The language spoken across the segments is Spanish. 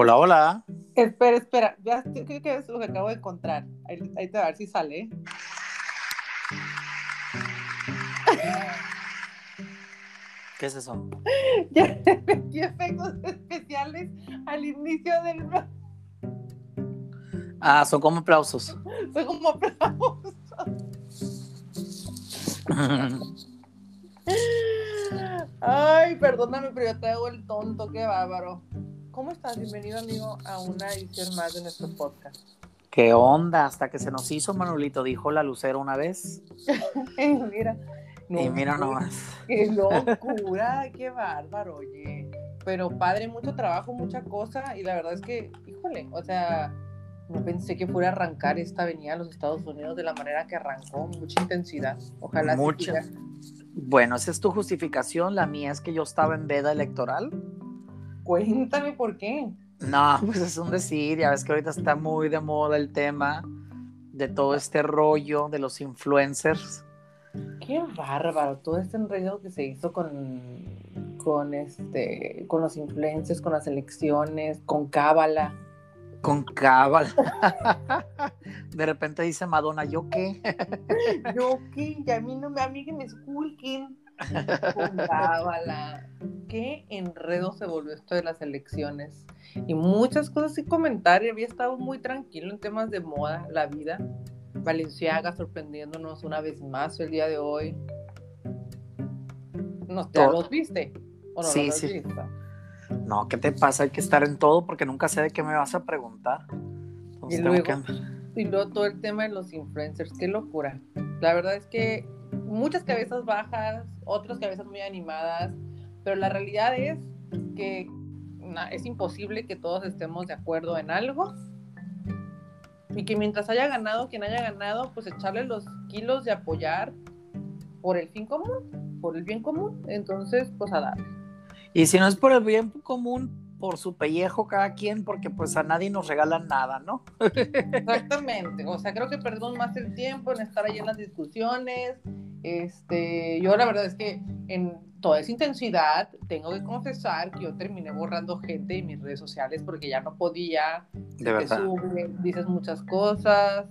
Hola, hola. Espera, espera. Ya creo que es lo que acabo de encontrar. Ahí, ahí te va a ver si sale. ¿Qué es eso? Ya metí efectos especiales al inicio del. Ah, son como aplausos. Son como aplausos. Ay, perdóname, pero yo te hago el tonto, qué bárbaro. ¿Cómo estás? Bienvenido, amigo, a una edición más de nuestro podcast. ¿Qué onda? Hasta que se nos hizo, Manolito, dijo la lucero una vez. mira. y mira nomás. Qué locura, qué bárbaro, oye. Pero padre, mucho trabajo, mucha cosa, y la verdad es que, híjole, o sea, no pensé que fuera a arrancar esta avenida a los Estados Unidos de la manera que arrancó, mucha intensidad. Ojalá Mucha. Bueno, esa es tu justificación. La mía es que yo estaba en veda electoral. Cuéntame por qué. No, pues es un decir. Ya ves que ahorita está muy de moda el tema de todo este rollo de los influencers. Qué bárbaro, todo este enredo que se hizo con, con, este, con los influencers, con las elecciones, con Cábala. Con cábala. De repente dice Madonna, ¿yo qué? Yo qué, y a mí no me, a mí que me esculquen. Cábala. Qué enredo se volvió esto de las elecciones. Y muchas cosas sin comentar. y Había estado muy tranquilo en temas de moda, la vida. Valenciaga sorprendiéndonos una vez más el día de hoy. No, ¿te Todo. los viste? ¿O no Sí, los sí. visto? No, ¿qué te pasa? Hay que estar en todo porque nunca sé de qué me vas a preguntar. Entonces Y tengo luego- que andar- Y luego todo el tema de los influencers, qué locura. La verdad es que muchas cabezas bajas, otras cabezas muy animadas, pero la realidad es que es imposible que todos estemos de acuerdo en algo y que mientras haya ganado quien haya ganado, pues echarle los kilos de apoyar por el fin común, por el bien común. Entonces, pues a darle. Y si no es por el bien común, por su pellejo cada quien, porque pues a nadie nos regalan nada, ¿no? Exactamente, o sea, creo que perdemos más el tiempo en estar ahí en las discusiones. Este, yo la verdad es que en toda esa intensidad tengo que confesar que yo terminé borrando gente de mis redes sociales porque ya no podía. De verdad. sube, dices muchas cosas,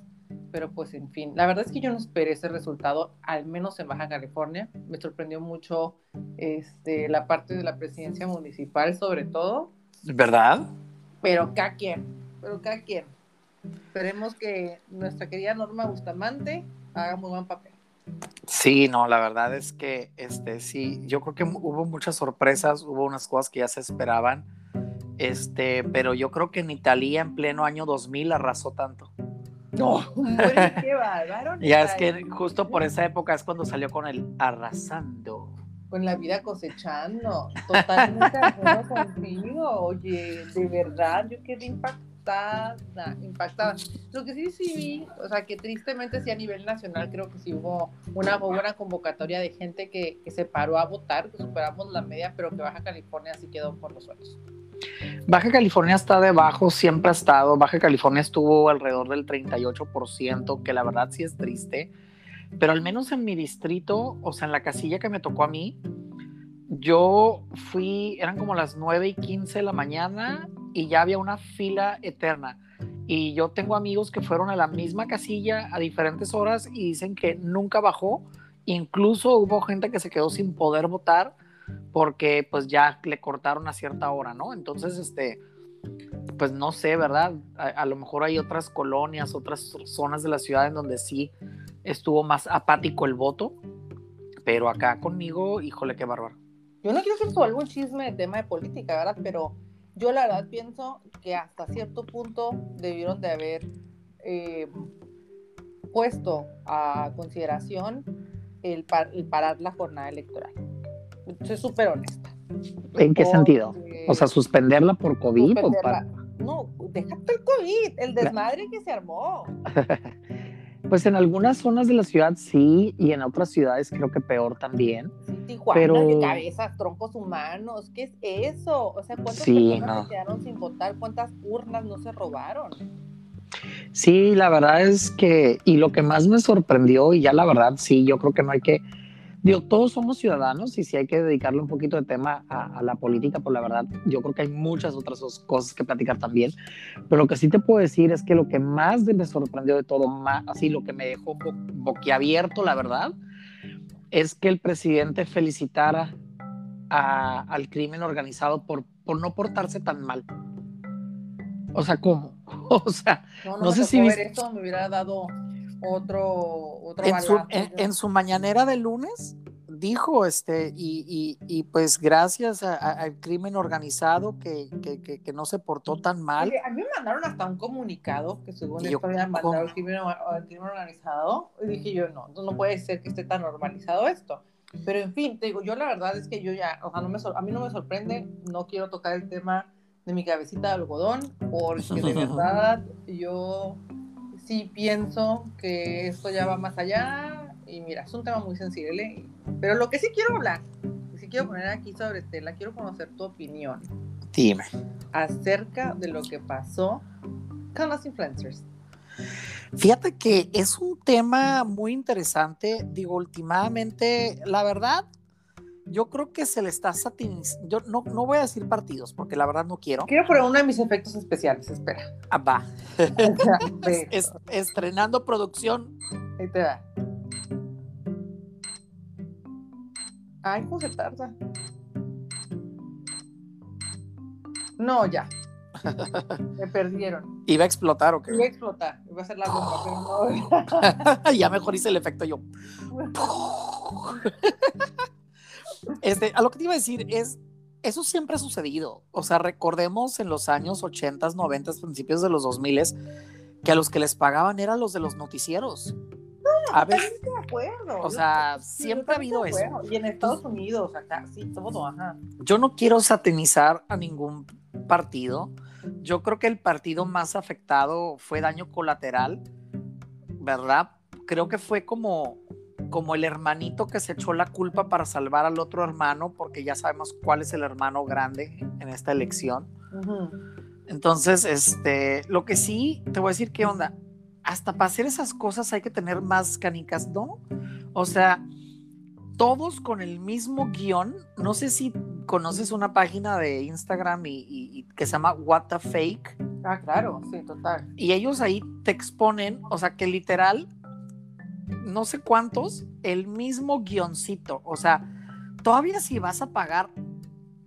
pero pues en fin, la verdad es que yo no esperé ese resultado, al menos en Baja California. Me sorprendió mucho este, la parte de la presidencia municipal, sobre todo ¿Verdad? pero cada quien, pero cada quien. Esperemos que nuestra querida Norma Bustamante haga muy buen papel. Sí, no, la verdad es que este sí, yo creo que hubo muchas sorpresas, hubo unas cosas que ya se esperaban. Este, pero yo creo que en Italia en pleno año 2000 arrasó tanto. No, qué bárbaro. Ya es que justo por esa época es cuando salió con el arrasando. Con la vida cosechando. Totalmente acuerdo contigo. Oye, de verdad, yo quedé impactada, impactada. Lo que sí, sí vi, o sea, que tristemente sí a nivel nacional creo que sí hubo una buena convocatoria de gente que, que se paró a votar, que superamos la media, pero que Baja California sí quedó por los suelos. Baja California está debajo, siempre ha estado. Baja California estuvo alrededor del 38%, que la verdad sí es triste. Pero al menos en mi distrito, o sea, en la casilla que me tocó a mí, yo fui, eran como las 9 y 15 de la mañana y ya había una fila eterna. Y yo tengo amigos que fueron a la misma casilla a diferentes horas y dicen que nunca bajó. Incluso hubo gente que se quedó sin poder votar porque pues ya le cortaron a cierta hora, ¿no? Entonces, este, pues no sé, ¿verdad? A, a lo mejor hay otras colonias, otras zonas de la ciudad en donde sí estuvo más apático el voto, pero acá conmigo, híjole, qué bárbaro. Yo no quiero hacer todo algún chisme de tema de política, ¿verdad? Pero yo la verdad pienso que hasta cierto punto debieron de haber eh, puesto a consideración el, par- el parar la jornada electoral. Soy súper honesta. ¿En qué sentido? O sea, suspenderla por COVID o suspenderla. para... No, déjate el COVID, el desmadre que se armó. Pues en algunas zonas de la ciudad sí, y en otras ciudades creo que peor también. Tijuana, Pero- de cabezas, troncos humanos, ¿qué es eso? O sea, ¿cuántas Sí, personas no. se quedaron sin votar? ¿Cuántas urnas no se robaron? Sí, la verdad es que, y lo que más me sorprendió, y ya la verdad, sí, yo creo que no hay que Digo, todos somos ciudadanos y si hay que dedicarle un poquito de tema a, la política, pues la verdad, yo creo que hay muchas otras cosas que platicar también. Pero lo que sí te puedo decir es que lo que más me sorprendió de todo, más, así lo que me dejó boquiabierto, la verdad, es que el presidente felicitara al crimen organizado por, por no portarse tan mal. O sea, ¿cómo? O sea, no, sé si... Ver esto, me hubiera dado otro, otro en, su, en, su, mañanera de lunes dijo, este, y, y, pues gracias al crimen organizado que, que, que, no se portó tan mal. a mí me mandaron hasta un comunicado que según esto habían mandado al crimen, organizado, y dije yo, no, no puede ser que esté tan normalizado esto. Pero en fin, te digo, yo la verdad es que yo ya, o sea, no me, a mí no me sorprende, no quiero tocar el tema de mi cabecita de algodón, porque de verdad yo sí pienso que esto ya va más allá y mira, es un tema muy sensible, pero lo que sí quiero hablar, y sí quiero poner aquí sobre tela, quiero conocer tu opinión. Dime. Acerca de lo que pasó con los influencers. Fíjate que es un tema muy interesante. Digo, últimamente, la verdad, yo creo que se le está satinizando. Yo no, no voy a decir partidos, porque la verdad no quiero. Quiero poner uno de mis efectos especiales, espera. Ah, va. estrenando producción. Ahí te va. Ay, ¿cómo se tarda? No, ya. Me perdieron. ¿Iba a explotar o qué? Iba a explotar. Iba a ser la bomba, pero no. ya mejor hice el efecto yo. Este, a lo que te iba a decir es, eso siempre ha sucedido. O sea, recordemos en los años 80, 90, principios de los 2000 que a los que les pagaban eran los de los noticieros. a ver, de acuerdo. O sea, siempre ha habido eso. Y en Estados Unidos, acá, sí, todo, ajá. Yo no quiero satanizar a ningún partido. Yo creo que el partido más afectado fue daño colateral, ¿verdad? Creo que fue como como el hermanito que se echó la culpa para salvar al otro hermano, porque ya sabemos cuál es el hermano grande en esta elección. Entonces, este, lo que sí, te voy a decir qué onda, hasta para hacer esas cosas hay que tener más canicas, ¿no? O sea, todos con el mismo guion, no sé si conoces una página de Instagram y, que se llama What the Fake. Ah, claro, sí, total. Y ellos ahí te exponen, o sea, que literal no sé cuántos, el mismo guioncito. O sea, todavía si vas a pagar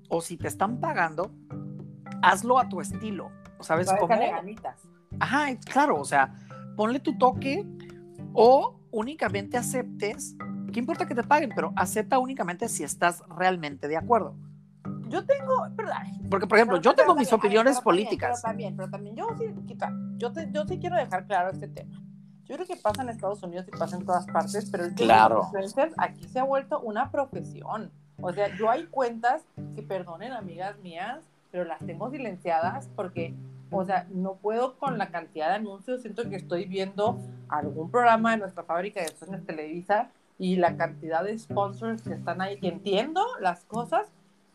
o si te están pagando, hazlo a tu estilo. ¿Sabes cómo? Ajá, claro, o sea, ponle tu toque o únicamente aceptes. ¿Qué importa que te paguen? Pero acepta únicamente si estás realmente de acuerdo. Yo tengo, ¿verdad? Porque, por ejemplo, yo tengo mis opiniones políticas. pero también, pero también, yo sí, yo, yo sí quiero dejar claro este tema. Yo creo que pasa en Estados Unidos y pasa en todas partes, pero el claro. influencer aquí se ha vuelto una profesión. O sea, yo hay cuentas que, perdonen amigas mías, pero las tengo silenciadas porque, o sea, no puedo con la cantidad de anuncios. Siento que estoy viendo algún programa de nuestra fábrica de sueños Televisa y la cantidad de sponsors que están ahí, que entiendo las cosas,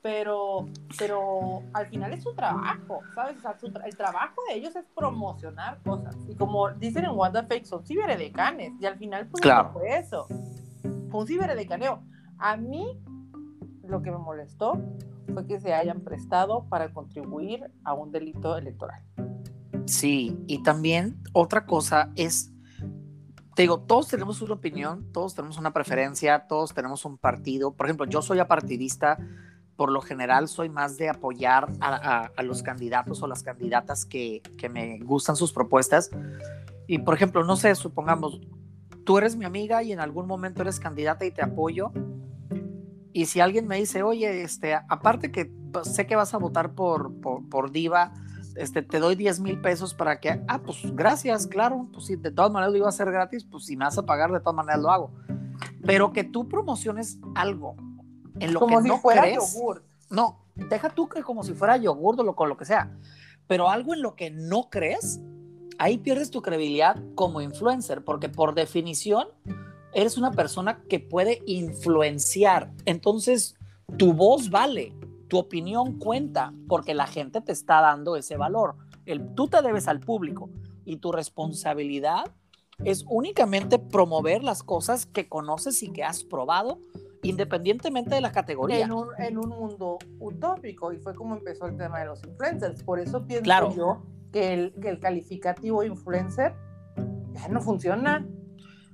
pero, pero al final es su trabajo, ¿sabes? el trabajo de ellos es promocionar cosas. Y como dicen en Wanda Fake, son ciberedecanes. Y al final, pues, claro. fue eso. Fue un ciberedecaneo. A mí, lo que me molestó fue que se hayan prestado para contribuir a un delito electoral. Sí, y también otra cosa es te digo, todos tenemos una opinión, todos tenemos una preferencia, todos tenemos un partido. Por ejemplo, yo soy apartidista, por lo general soy más de apoyar a, los candidatos o las candidatas que, me gustan sus propuestas. Y por ejemplo, no sé, supongamos, tú eres mi amiga y en algún momento eres candidata y te apoyo. Y si alguien me dice, oye, este, aparte que sé que vas a votar por, por, Diva, este, te doy 10 mil pesos para que, ah, pues gracias, claro, pues si de todas maneras lo iba a hacer gratis, pues si me vas a pagar, de todas maneras lo hago. Pero que tú promociones algo en lo como que si no fuera yogur. No, deja tú que como si fuera yogur o lo, con lo que sea, pero algo en lo que no crees, ahí pierdes tu credibilidad como influencer, porque por definición eres una persona que puede influenciar. Entonces, tu voz vale, tu opinión cuenta, porque la gente te está dando ese valor. El, tú te debes al público y tu responsabilidad es únicamente promover las cosas que conoces y que has probado independientemente de la categoría. En un, en un mundo utópico, y fue como empezó el tema de los influencers. Por eso pienso yo que el, que el calificativo influencer ya no funciona.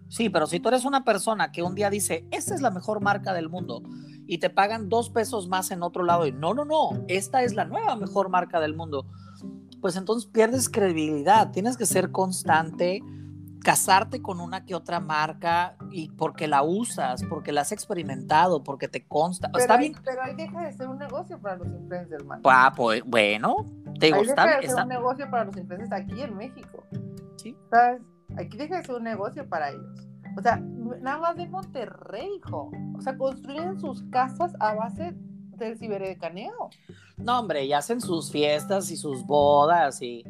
Sí, pero si tú eres una persona que un día dice, esta es la mejor marca del mundo, y te pagan dos pesos más en otro lado, y no, no, no, esta es la nueva mejor marca del mundo, pues entonces pierdes credibilidad, tienes que ser constante, casarte con una que otra marca y porque la usas, porque la has experimentado, porque te consta. Pero está ahí, bien. Pero ahí deja de ser un negocio para los influencers, man. Ah, pues, bueno, te digo, ahí está, deja de ser está- un negocio para los influencers aquí en México. Sí. ¿Sabes? Aquí deja de ser un negocio para ellos. O sea, nada más de Monterrey, hijo. O sea, construyen sus casas a base del ciberecaneo. No, hombre, y hacen sus fiestas y sus bodas y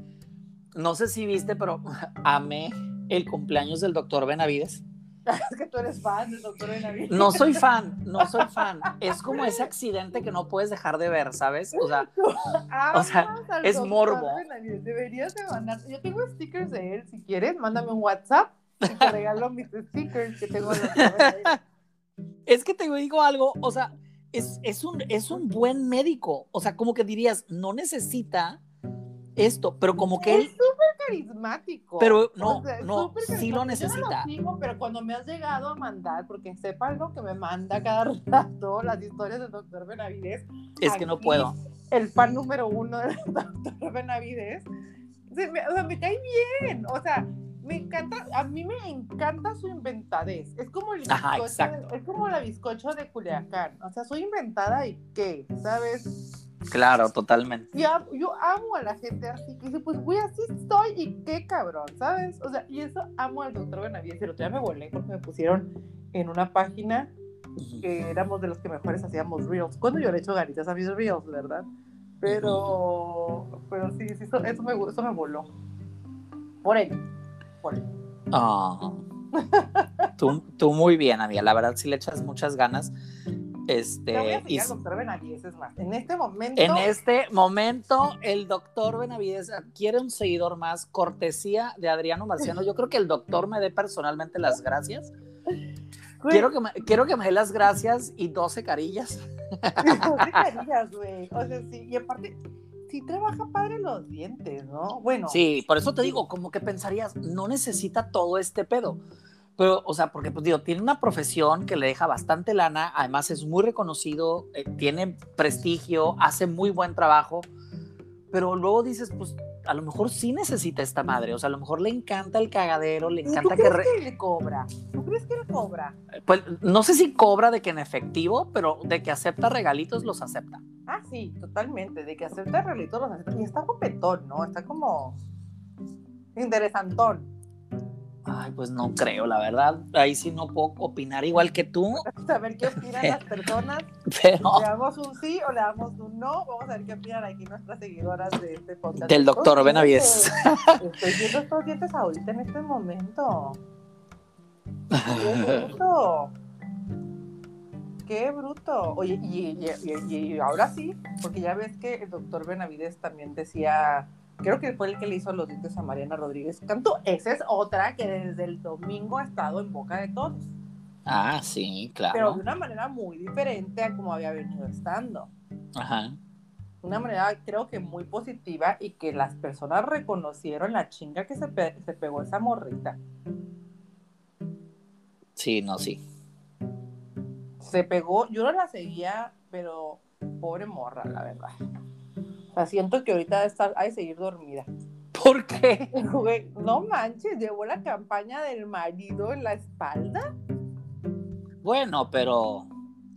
no sé si viste, pero amé el cumpleaños del doctor Benavides. es que tú eres fan del doctor Benavides. No soy fan, no soy fan. Es como ese accidente que no puedes dejar de ver, ¿sabes? O sea, o es morbo. Benavides. Deberías de mandar. Yo tengo stickers de él. Si quieres, mándame un WhatsApp y te regalo mis stickers que tengo es que te digo algo, o sea, es, es, un, es un buen médico. O sea, como que dirías, no necesita esto, pero como que él Es súper carismático. Pero no, O sea, no, sí lo carismático. Yo no necesita. sigo, pero cuando me has llegado a mandar, porque sepa lo que me manda cada rato, las historias del doctor Benavides, es que no puedo. el fan número uno del doctor Benavides, se me, o sea, me cae bien. O sea, me encanta, a mí me encanta su inventadez. Es como el Ajá, bizcocho, exacto. es como la bizcocho de Culiacán. O sea, soy inventada y qué, ¿sabes? Claro, totalmente. Y am- yo amo a la gente así, que dice, pues güey, así estoy y qué cabrón, ¿sabes? O sea, y eso amo al doctor Benavides. Y el otro día me volé porque me pusieron en una página que éramos de los que mejores hacíamos reels. Cuando yo le he hecho ganitas a mis reels, ¿verdad? Pero, pero sí, sí, eso, eso me, eso me voló. Por él, por él. Ah. tú, tú muy bien, amiga. La verdad, sí le echas muchas ganas. Te voy a Este, y doctor Benavides, es más. En este momento, en este momento, el doctor Benavides adquiere un seguidor más, cortesía de Adriano Marciano. Yo creo que el doctor me dé personalmente las gracias. Quiero que me, quiero que me dé las gracias y 12 carillas. no te carías, güey. O sea, sí, y aparte, sí trabaja padre los dientes, ¿no? Bueno, Sí, por eso te digo, como que pensarías, no necesita todo este pedo. Pero, o sea, porque pues digo, tiene una profesión que le deja bastante lana, además es muy reconocido, eh, tiene prestigio, hace muy buen trabajo, pero luego dices, pues a lo mejor sí necesita esta madre, o sea, a lo mejor le encanta el cagadero, le ¿Y ¿Tú encanta que... crees re- que le cobra? ¿Tú crees que le cobra? Pues no sé si cobra de que en efectivo, pero de que acepta regalitos, los acepta. Ah, sí, totalmente. De que acepta realitos los acepta. Y está guapetón, ¿no? Está como interesantón. Ay, pues no creo, la verdad, ahí sí no puedo opinar igual que tú, Vamos a ver qué opinan las personas. pero... ¿Le damos un sí o le damos un no? Vamos a ver qué opinan aquí nuestras seguidoras de este podcast. Del doctor Benavides. Estoy viendo estos dientes ahorita en este momento. ¡Qué bruto! ¡Qué bruto! Oye, y, y- y- y ahora sí, porque ya ves que el doctor Benavides también decía, creo que fue el que le hizo los dientes a Mariana Rodríguez Cantú. Esa es otra que desde el domingo ha estado en boca de todos, Ah, sí, pero claro. de una manera muy diferente a como había venido estando. Ajá. Una manera creo que muy positiva y que las personas reconocieron la chinga que se, pe- se pegó esa morrita. Sí, no, sí. se pegó, yo no la seguía, pero pobre morra, la verdad. O sea, siento que ahorita está, hay de seguir dormida. ¿Por qué? Güey, no manches, llevó la campaña del marido en la espalda. Bueno, pero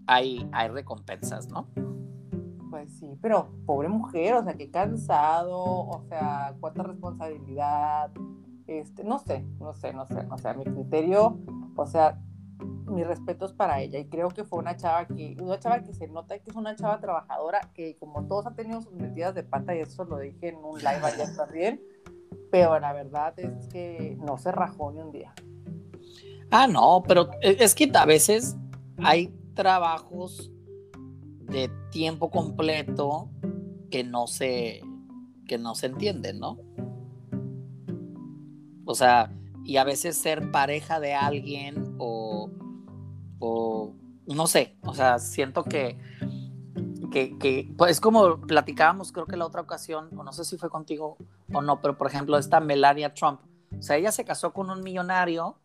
hay, hay recompensas, ¿no? Pues sí, pero pobre mujer, o sea, qué cansado, o sea, cuánta responsabilidad, este, no sé, no sé, no sé, o sea, mi criterio, o sea, mis respetos para ella y creo que fue una chava que, una chava que se nota que es una chava trabajadora, que como todos han tenido sus metidas de pata y eso lo dije en un live ayer también, pero la verdad es que no se rajó ni un día. Ah, no, pero e- es que a veces hay trabajos de tiempo completo que no se que no se entienden, ¿no? O sea, y a veces ser pareja de alguien no sé, o sea, siento que, que, que, pues como platicábamos, creo que la otra ocasión, o no sé si fue contigo o no, pero por ejemplo, esta Melania Trump, o sea, ella se casó con un millonario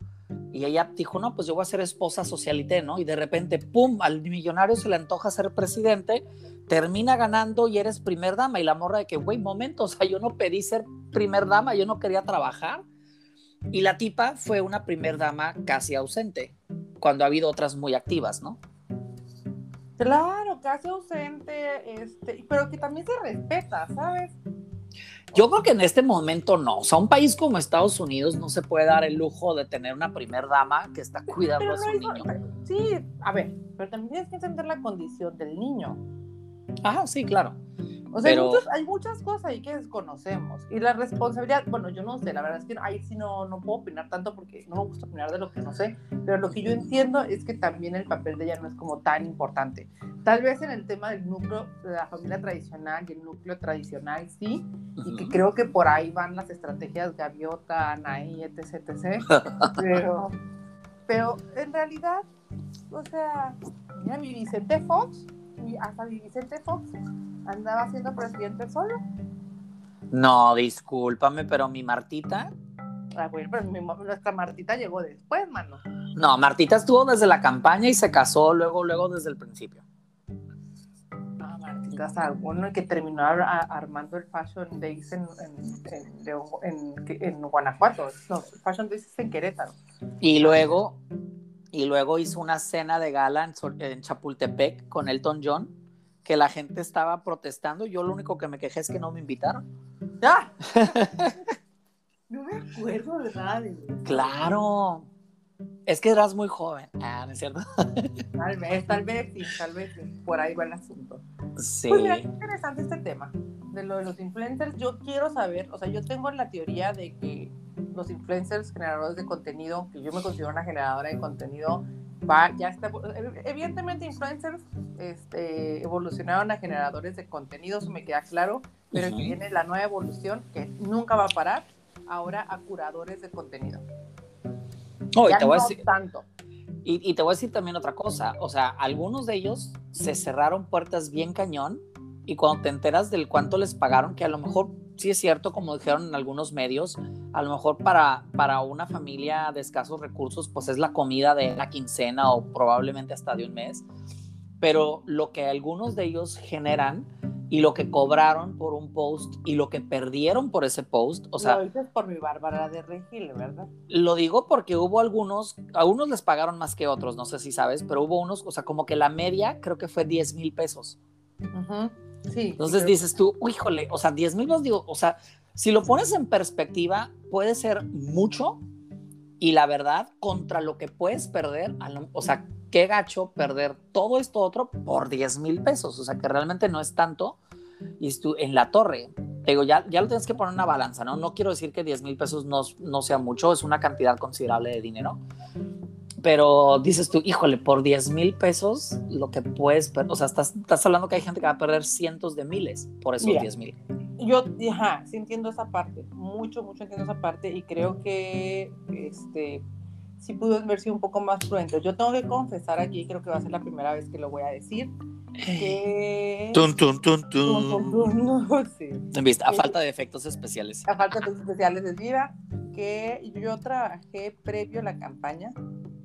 y ella dijo, no, pues yo voy a ser esposa socialité, ¿no? Y de repente, ¡pum!, al millonario se le antoja ser presidente, termina ganando y eres primer dama. Y la morra de que, güey, momento, o sea, yo no pedí ser primer dama, yo no quería trabajar. Y la tipa fue una primer dama casi ausente, cuando ha habido otras muy activas, ¿no? Claro, casi ausente, este, pero que también se respeta, ¿sabes? Yo creo que en este momento no. O sea, un país como Estados Unidos no se puede dar el lujo de tener una primer dama que está cuidando a su niño. Sí, a ver, pero también tienes que entender la condición del niño. Ah, sí, claro. O sea, hay, muchas cosas ahí que desconocemos. Y la responsabilidad, bueno, yo no sé, la verdad es que ahí sí no, no puedo opinar tanto porque no me gusta opinar de lo que no sé, pero lo que yo entiendo es que también el papel de ella no es como tan importante. Tal vez en el tema del núcleo de la familia tradicional y el núcleo tradicional sí, y que creo que por ahí van las estrategias gaviota, Anaí, etc, etc. pero, pero en realidad, o sea, mira, mi Vicente Fox, y hasta Vicente Fox andaba siendo presidente solo. No, discúlpame, pero mi Martita. Ah, bueno, pero nuestra Martita llegó después, mano. No, Martita estuvo desde la campaña y se casó luego, luego desde el principio. No, Martita uno que terminó armando el Fashion Days en, en, Guanajuato. No, Fashion Days en Querétaro. Y luego, y luego hizo una cena de gala en Chapultepec con Elton John que la gente estaba protestando. Yo lo único que me quejé es que no me invitaron. ¡Ah! no me acuerdo de nada. Claro. Es que eras muy joven. Ah, ¿no es cierto? tal vez, tal vez sí, tal vez sí. Por ahí va el asunto. Sí. Pues mira, qué interesante este tema de lo de los influencers. Yo quiero saber, o sea, yo tengo la teoría de que los influencers generadores de contenido, que yo me considero una generadora de contenido, ya está, evidentemente influencers este, evolucionaron a generadores de contenido, eso me queda claro, pero que viene la nueva evolución que nunca va a parar, ahora a curadores de contenido. Oh, y te voy a decir, tanto. Y, y, te voy a decir también otra cosa, o sea, algunos de ellos se cerraron puertas bien cañón y cuando te enteras del cuánto les pagaron, que a lo mejor sí es cierto, como dijeron en algunos medios, a lo mejor para, para una familia de escasos recursos, pues es la comida de la quincena o probablemente hasta de un mes, pero lo que algunos de ellos generan y lo que cobraron por un post y lo que perdieron por ese post, o sea... Lo dices por mi Bárbara de Regil, ¿verdad? Lo digo porque hubo algunos, a unos les pagaron más que otros, no sé si sabes, pero hubo unos, o sea, como que la media creo que fue 10 mil pesos. Ajá. Sí. Entonces dices tú, híjole, o sea, 10 mil digo, o sea, si lo pones en perspectiva, puede ser mucho y la verdad, contra lo que puedes perder, o sea, qué gacho perder todo esto otro por 10 mil pesos, o sea, que realmente no es tanto y tú en la torre. Te digo, ya, ya lo tienes que poner en una balanza, ¿no? No quiero decir que 10 mil pesos no, no sea mucho, es una cantidad considerable de dinero, pero dices tú, híjole, por 10 mil pesos, lo que puedes, o sea, estás, estás, hablando que hay gente que va a perder cientos de miles por esos 10 mil. Yo, ajá, sí entiendo esa parte, mucho, mucho entiendo esa parte y creo que, este, sí pudo haber sido un poco más prudente. Yo tengo que confesar aquí, creo que va a ser la primera vez que lo voy a decir, que... Tun, tun, tun, tun. sí. A falta de efectos especiales. A falta de efectos especiales de vida, que yo trabajé previo a la campaña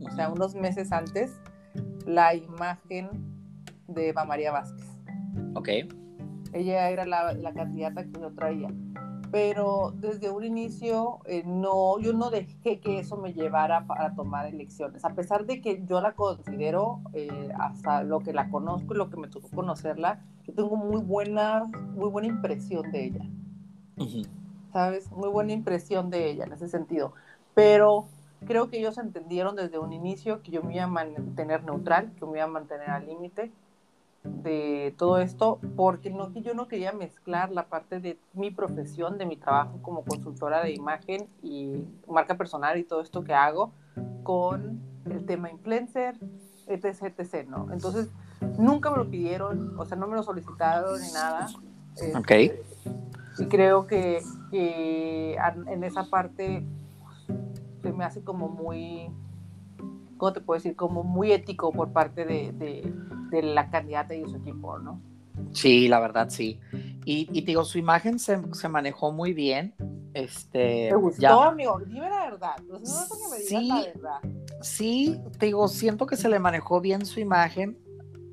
o sea, unos meses antes, la imagen de Eva María Vázquez. Ok. Ella era la, la candidata que yo traía. Pero desde un inicio, eh, no, yo no dejé que eso me llevara para tomar elecciones. A pesar de que yo la considero, eh, hasta lo que la conozco y lo que me tocó conocerla, yo tengo muy buena, muy buena impresión de ella. ¿Sabes? Muy buena impresión de ella en ese sentido. Pero creo que ellos entendieron desde un inicio que yo me iba a mantener neutral, que me iba a mantener al límite de todo esto, porque no, yo no quería mezclar la parte de mi profesión, de mi trabajo como consultora de imagen y marca personal y todo esto que hago con el tema influencer, etc, etc, ¿no? Entonces, nunca me lo pidieron, o sea, no me lo solicitaron ni nada. Ok. Este, y creo que, que en esa parte me hace como muy ¿cómo te puedo decir? Como muy ético por parte de, de, la candidata y su equipo, ¿no? Sí, la verdad, sí. Y, y digo, su imagen se, se, manejó muy bien. Este, ¿Te gustó, amigo? Dime la verdad. No que me sí, la verdad. Sí, te digo, siento que se le manejó bien su imagen.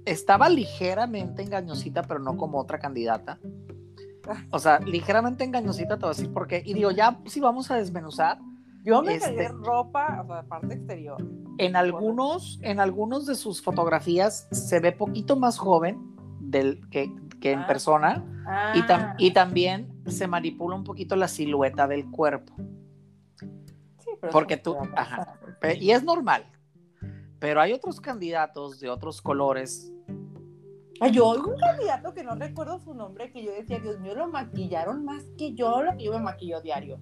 Estaba ligeramente engañosita, pero no como otra candidata. O sea, ligeramente engañosita, te voy a decir por qué. Y digo, ya si vamos a desmenuzar. Yo me este, ropa, o sea, parte exterior. En algunos, en algunos de sus fotografías se ve poquito más joven del, que, que en ah. persona. Y, ah. y, también se manipula un poquito la silueta del cuerpo. Sí, pero Porque tú, ajá, y es normal. Pero hay otros candidatos de otros colores yo oigo un candidato que no recuerdo su nombre, que yo decía, Dios mío, lo maquillaron más que yo, lo que yo me maquillo diario.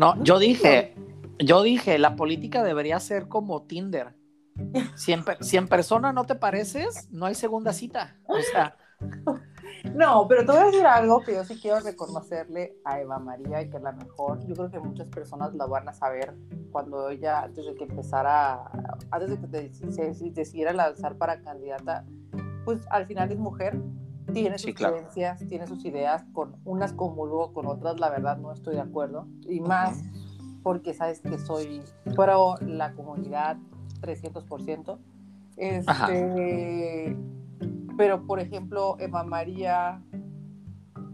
No, yo dije, yo dije, la política debería ser como Tinder. Si en, si en persona no te pareces, no hay segunda cita. O sea. No, pero te voy a decir algo que yo sí quiero reconocerle a Eva María y que es la mejor. Yo creo que muchas personas la van a saber cuando ella, antes de que empezara, antes de que se decidiera lanzar para candidata, pues al final es mujer, tiene sus creencias, tiene sus ideas, con unas comulgo, con otras la verdad no estoy de acuerdo, y más porque sabes que soy pro la comunidad 300%. Este, pero por ejemplo, Eva María,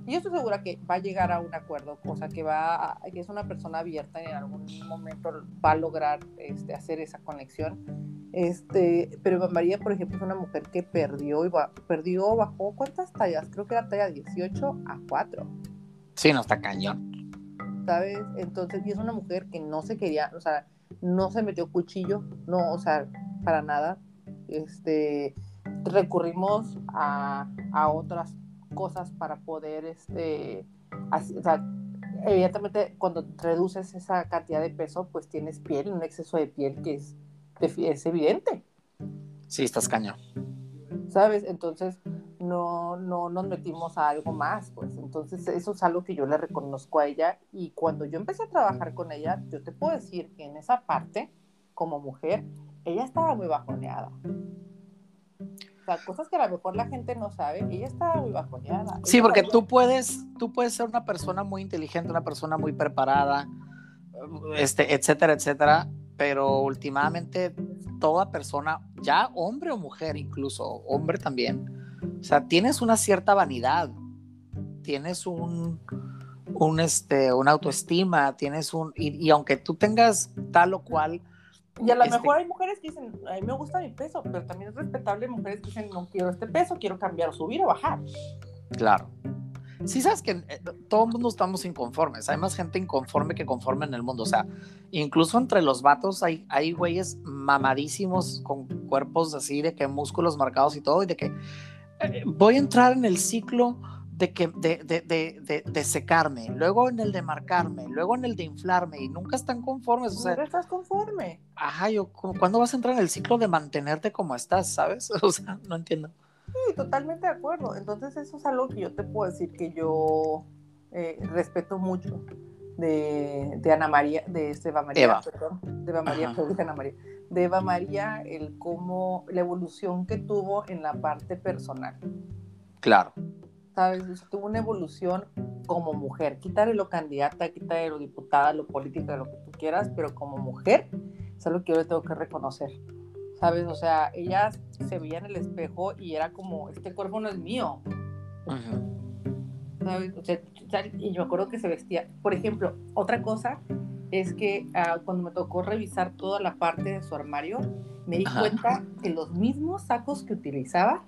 yo estoy segura que va a llegar a un acuerdo, cosa que va, que es una persona abierta y en algún momento va a lograr este, hacer esa conexión este, pero María, por ejemplo, es una mujer que perdió y perdió, bajó cuántas tallas, creo que era talla 18 a 4. Sí, no está cañón. ¿Sabes? Entonces, y es una mujer que no se quería, o sea, no se metió cuchillo, no, o sea, para nada. Este, recurrimos a, a otras cosas para poder, este, o sea, evidentemente cuando reduces esa cantidad de peso, pues tienes piel, un exceso de piel que es es evidente. Sí, estás cañón. ¿Sabes? Entonces, no, no nos metimos a algo más, pues. Entonces, eso es algo que yo le reconozco a ella. Y cuando yo empecé a trabajar con ella, yo te puedo decir que en esa parte, como mujer, ella estaba muy bajoneada. O sea, cosas que a lo mejor la gente no sabe, ella estaba muy bajoneada. Sí, porque tú puedes, tú puedes ser una persona muy inteligente, una persona muy preparada, este, etcétera, etcétera, pero últimamente toda persona, ya hombre o mujer incluso, hombre también, o sea, tienes una cierta vanidad, tienes un, un este, una autoestima, tienes un, y, aunque tú tengas tal o cual... Y a lo este mejor hay mujeres que dicen, a mí me gusta mi peso, pero también es respetable mujeres que dicen, no quiero este peso, quiero cambiar, subir o bajar. Claro. Sí, sabes que eh, todo el mundo estamos inconformes. Hay más gente inconforme que conforme en el mundo. O sea, incluso entre los vatos hay, hay güeyes mamadísimos con cuerpos así, de que músculos marcados y todo, y de que eh, voy a entrar en el ciclo de, que, de, de, de, de, secarme, luego en el de marcarme, luego en el de inflarme, y nunca están conformes. O sea, ¿Nunca estás conforme? Ajá, yo, ¿cuándo vas a entrar en el ciclo de mantenerte como estás, sabes? O sea, no entiendo. Sí, totalmente de acuerdo. Entonces eso es algo que yo te puedo decir que yo eh, respeto mucho de, de, Ana María, de Eva María, perdón, de Eva María, de Ana María, de Eva María, el cómo, la evolución que tuvo en la parte personal. Claro. ¿Sabes? Tuvo una evolución como mujer. Quítale lo candidata, quítale lo diputada, lo política, lo que tú quieras, pero como mujer, es algo que yo le tengo que reconocer. ¿Sabes? O sea, ella se veía en el espejo y era como, este cuerpo no es mío. ¿Sabes? O sea, y yo me acuerdo que se vestía, por ejemplo, otra cosa es que ah, cuando me tocó revisar toda la parte de su armario, me di cuenta que los mismos sacos que utilizaba,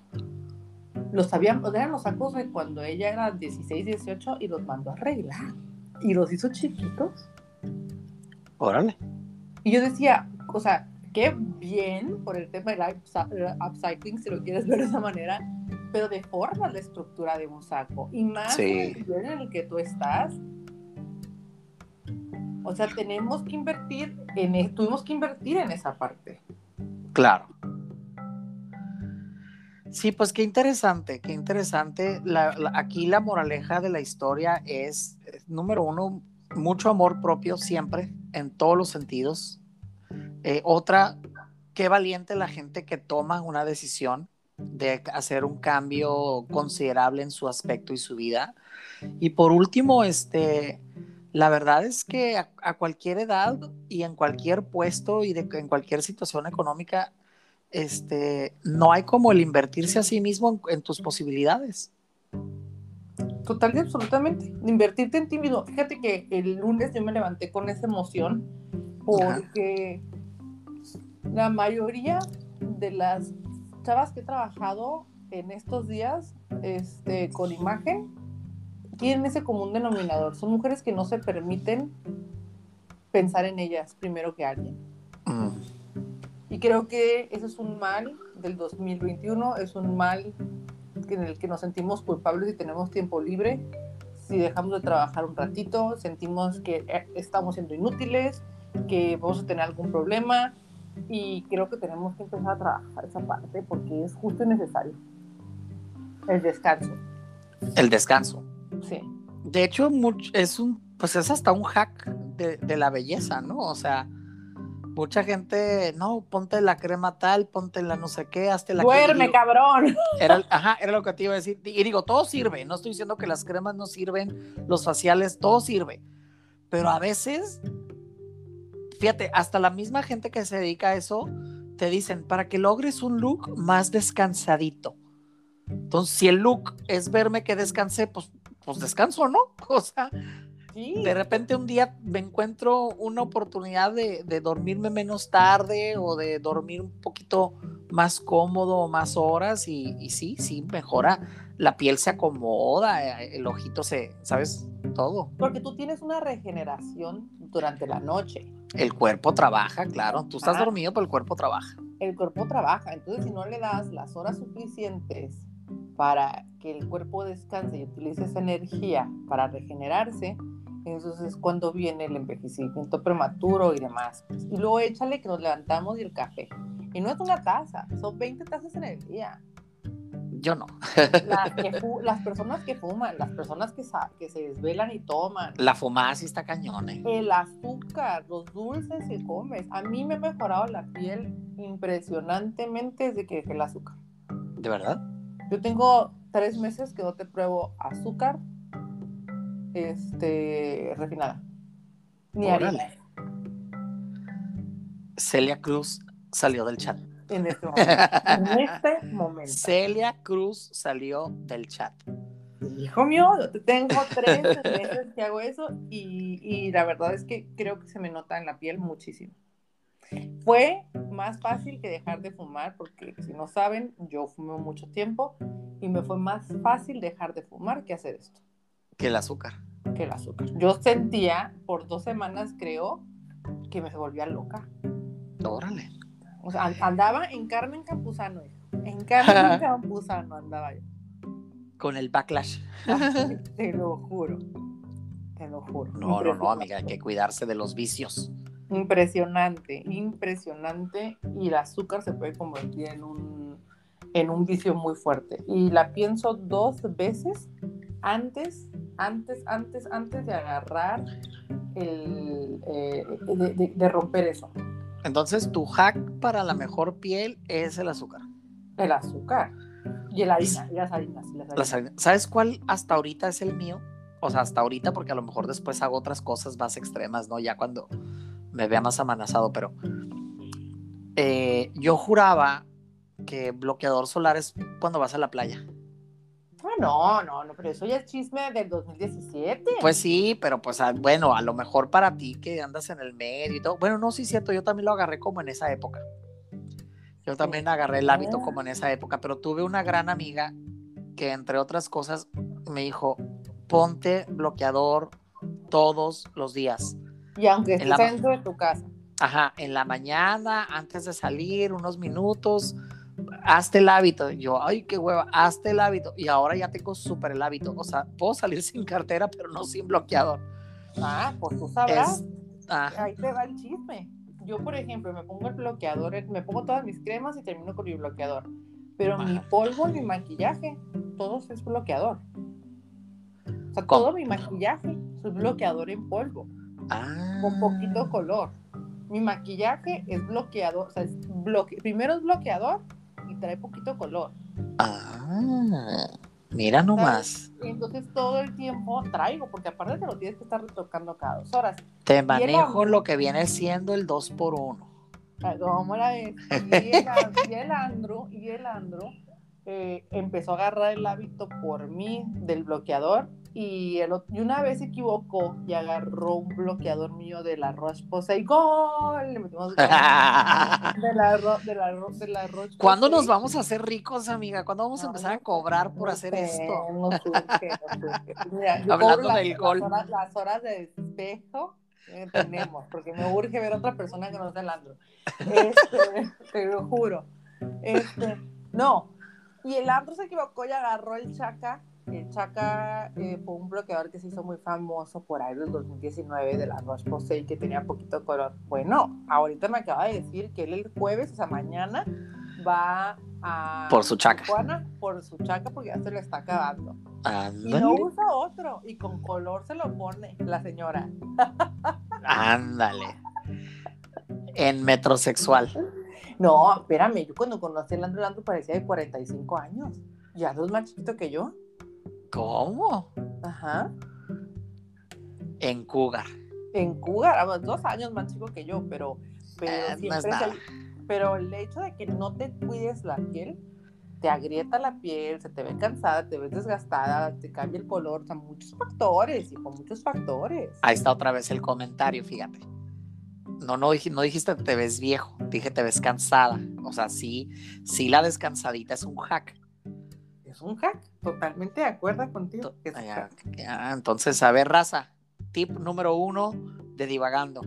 los habían, eran los sacos de cuando ella era 16, 18 y los mandó a arreglar. Y los hizo chiquitos. Órale. Y yo decía, o sea, qué bien por el tema del upcycling, si lo quieres ver de esa manera, pero deforma la estructura de un saco. Y más en el que tú estás. O sea, tenemos que invertir en, e, tuvimos que invertir en esa parte. Claro. Sí, pues qué interesante, qué interesante. aquí la moraleja de la historia es, número uno, mucho amor propio siempre, en todos los sentidos. Eh, otra, qué valiente la gente que toma una decisión de hacer un cambio considerable en su aspecto y su vida. Y por último, este, la verdad es que a, cualquier edad y en cualquier puesto y de, en cualquier situación económica, este, no hay como el invertirse a sí mismo en, tus posibilidades. Total y absolutamente. Invertirte en ti mismo. Fíjate que el lunes yo me levanté con esa emoción porque la mayoría de las chavas que he trabajado en estos días este, con imagen tienen ese común denominador. Son mujeres que no se permiten pensar en ellas primero que alguien. Mm. Y creo que eso es un mal del 2021, es un mal en el que nos sentimos culpables y tenemos tiempo libre. Si dejamos de trabajar un ratito, sentimos que eh, estamos siendo inútiles, que vamos a tener algún problema y creo que tenemos que empezar a trabajar esa parte porque es justo y necesario. El descanso. El descanso. Sí. De hecho, es un, pues es hasta un hack de, la belleza, ¿no? O sea, mucha gente, no, ponte la crema tal, ponte la no sé qué, hazte la Duerme, cabrón. Era, ajá, era lo que te iba a decir. Y digo, todo sirve. No estoy diciendo que las cremas no sirven, los faciales, todo sirve. Pero a veces, fíjate, hasta la misma gente que se dedica a eso, te dicen, para que logres un look más descansadito. Entonces, si el look es verme que descansé, pues pues descanso, ¿no? O sea, de repente un día me encuentro una oportunidad de, dormirme menos tarde o de dormir un poquito más cómodo o más horas y, sí, sí, mejora. La piel se acomoda, el ojito se, ¿sabes? Todo. Porque tú tienes una regeneración durante la noche. El cuerpo trabaja, claro. Tú estás dormido, pero el cuerpo trabaja. El cuerpo trabaja. Entonces, si no le das las horas suficientes para que el cuerpo descanse y utilice esa energía para regenerarse, entonces es cuando viene el envejecimiento prematuro y demás. Y luego échale que nos levantamos y el café. Y no es una taza, son 20 tazas en el día. Yo no. Las, personas que fuman, las personas que, que se desvelan y toman. La fumada sí está cañón, ¿eh? El azúcar, los dulces que comes. A mí me ha mejorado la piel impresionantemente desde que dejé el azúcar. ¿De verdad? Yo tengo tres meses que no te pruebo azúcar este, refinada. Ni harina. Celia Cruz salió del chat. En este momento. en este momento. Celia Cruz salió del chat. Hijo mío, tengo tres meses que hago eso y, y la verdad es que creo que se me nota en la piel muchísimo. Fue más fácil que dejar de fumar, porque si no saben, yo fumé mucho tiempo y me fue más fácil dejar de fumar que hacer esto. Que el azúcar. Que el azúcar. Yo sentía por dos semanas, creo, que me volvía loca. Órale. O sea, andaba en Carmen Campuzano, en Carmen Campuzano andaba yo. Con el backlash. te lo juro. Te lo juro. No, no, no, amiga, hay que cuidarse de los vicios. Impresionante, impresionante. Y el azúcar se puede convertir en un, en un vicio muy fuerte. Y la pienso dos veces antes, antes, antes, antes de agarrar el, eh, de, romper eso. Entonces, tu hack para la mejor piel es el azúcar. El azúcar. Y la harina, y las harinas. ¿Sabes cuál hasta ahorita es el mío? O sea, hasta ahorita, porque a lo mejor después hago otras cosas más extremas, ¿no? Ya cuando me vea más amenazado, pero eh, yo juraba que bloqueador solar es cuando vas a la playa. No, no, no, pero eso ya es chisme del 2017. Pues sí, pero pues ah, bueno, a lo mejor para ti que andas en el medio y todo. Bueno, no, sí es cierto, yo también lo agarré como en esa época. Yo también agarré el hábito como en esa época, pero tuve una gran amiga que entre otras cosas me dijo, ponte bloqueador todos los días. Y aunque estés dentro de tu casa. Ajá, en la mañana, antes de salir, unos minutos, hazte el hábito. Yo, ay, qué hueva, hazte el hábito. Y ahora ya tengo súper el hábito. O sea, puedo salir sin cartera, pero no sin bloqueador. Ah, pues tú sabrás. Ahí te va el chisme. Yo, por ejemplo, me pongo el bloqueador, me pongo todas mis cremas y termino con mi bloqueador. Pero mi polvo, mi maquillaje, todo es bloqueador. O sea, todo mi maquillaje es bloqueador en polvo con poquito ah. color. Mi maquillaje es bloqueador, o sea, es bloque primero es bloqueador trae poquito color. Ah, mira nomás. Y entonces todo el tiempo traigo, porque aparte te lo tienes que estar retocando cada dos horas. Te manejo lo que viene siendo el 2 por 1 Ah, ¿Cómo la ves? Y el, y el Andrew, y el Andrew eh, empezó a agarrar el hábito por mí del bloqueador y, el, y una vez se equivocó y agarró un bloqueador mío de la Roche-Posay. ¡Gol! Le metimos de la, de la, de la Roche ¿Cuándo nos vamos a hacer ricos, amiga? ¿Cuándo vamos a empezar a cobrar por no hacer sé, esto? No surge, no surge. Mira, yo Hablando las- del gol. Las horas, las horas de despejo tenemos, porque me urge ver a otra persona que no sea el Andrew. Este, te lo juro. Este, no. Y el Andrew se equivocó y agarró el Chaca. El Chaca eh, fue un bloqueador que se hizo muy famoso por ahí del 2019 de la Roche Posay que tenía poquito color. Bueno, ahorita me acaba de decir que él el jueves, o sea, mañana, va a Por su chaca. Tijuana por su chaca porque ya se le está acabando. Y no usa otro. Y con color se lo pone la señora. Ándale. En metrosexual. No, espérame. Yo cuando conocí a Landro, Landro parecía de 45 años. Ya no es más chiquito que yo. ¿Cómo? Ajá. En Cougar. En Cougar, vamos, dos años más chico que yo, pero, pero Eh, no es siempre es el- pero el hecho de que no te cuides la piel, te agrieta la piel, se te ve cansada, te ves desgastada, te cambia el color, o sea, muchos factores, hijo, muchos factores. Ahí está otra vez el comentario, fíjate. No, no, no dijiste te ves viejo, dije te ves cansada. O sea, sí, sí la descansadita es un hack. Es un hack, totalmente de acuerdo contigo. que es un Ah, ya, entonces, a ver, raza. Tip número uno de divagando.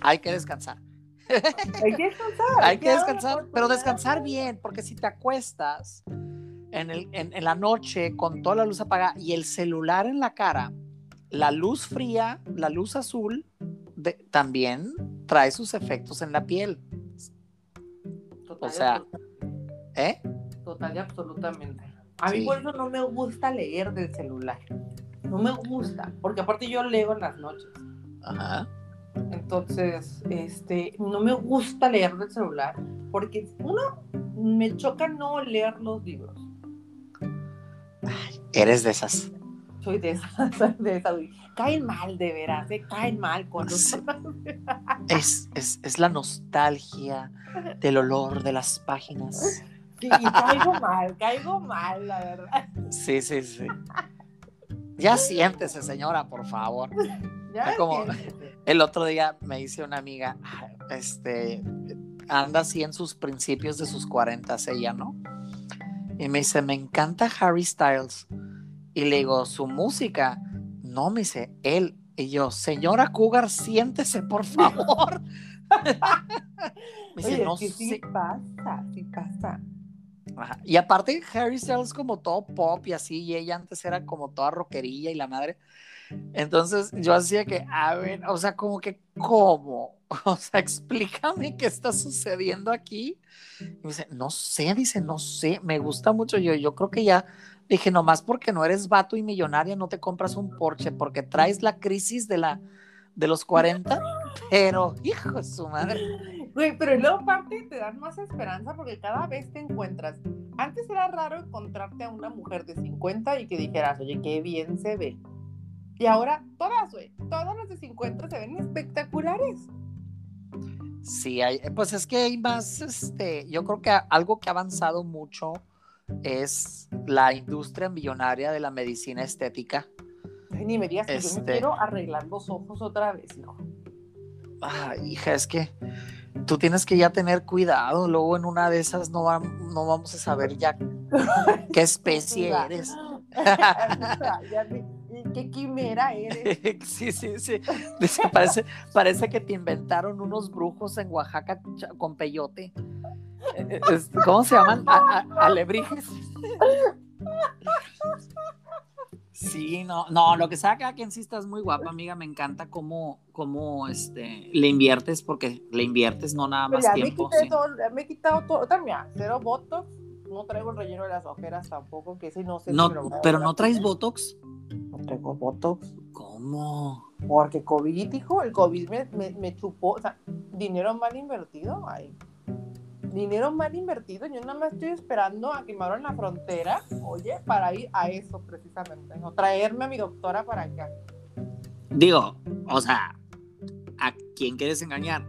Hay que descansar. Hay que descansar. Hay que descansar, pero descansar bien, porque si te acuestas en, el- en- en la noche con toda la luz apagada y el celular en la cara, la luz fría, la luz azul, de- también trae sus efectos en la piel. Total o sea, absolutamente. ¿Eh? Total y absolutamente. A mí Sí. por eso no me gusta leer del celular. No me gusta, porque aparte yo leo en las noches. Ajá. Entonces, este, no me gusta leer del celular, porque uno, me choca no leer los libros. Eres de esas. Soy de esas, soy de esas. Caen mal, de veras, ¿eh? caen mal cuando... Sí. Es, es, es la nostalgia del olor de las páginas. Sí, y caigo mal, caigo mal, la verdad. Sí, sí, sí. Ya siéntese, señora, por favor. Ya Como- siéntese. El otro día me dice una amiga, este, anda así en sus principios de sus 40 ella, ¿no? Y me dice, me encanta Harry Styles. Y le digo, su música. No, me dice, él. Y yo, señora Cougar, siéntese, por favor. me dice, Oye, no es que sí sé. pasa, sí pasa. Y aparte, Harry Styles como todo pop y así, y ella antes era como toda rockerilla y la madre. Entonces yo hacía que, a ver, o sea, como que, ¿cómo? O sea, explícame qué está sucediendo aquí. Y me dice, no sé, dice, no sé, me gusta mucho. Yo, yo creo que ya, dije, nomás porque no eres vato y millonaria, no te compras un Porsche, porque traes la crisis de, la, de los 40, pero, hijo de su madre. Güey, pero luego aparte te dan más esperanza porque cada vez te encuentras. Antes era raro encontrarte a una mujer de 50 y que dijeras, oye, qué bien se ve. Y ahora todas, güey, todas las de 50 se ven espectaculares. Sí, hay, pues es que hay más, este, yo creo que algo que ha avanzado mucho es la industria millonaria de la medicina estética. Ay, ni me digas que yo Este- me quiero arreglar los ojos otra vez, hijo. Ay, hija, es que tú tienes que ya tener cuidado, luego en una de esas no, vam- no vamos a saber ya qué especie eres. Ya vi- ¿y ¿Qué quimera eres? Sí, sí, sí. Dice, parece, parece que te inventaron unos brujos en Oaxaca con peyote. Eh, es- ¿Cómo se llaman? A- a- alebrijes. Sí, no, no, lo que sea cada quien sí estás muy guapa, amiga. Me encanta cómo, cómo este, le inviertes, porque le inviertes no nada más ya me tiempo. sí. todo, me he quitado todo. También, cero botox. No traigo el relleno de las ojeras tampoco, que ese no sé No, si me lo pero no traes. Botox. No traigo botox. ¿Cómo? Porque COVID, hijo, el COVID me, me, me chupó, o sea, dinero mal invertido. Ay, dinero mal invertido. Yo nada más estoy esperando a que me abran la frontera, oye, para ir a eso precisamente, no traerme a mi doctora para acá. Digo, o sea, ¿a quién quieres engañar?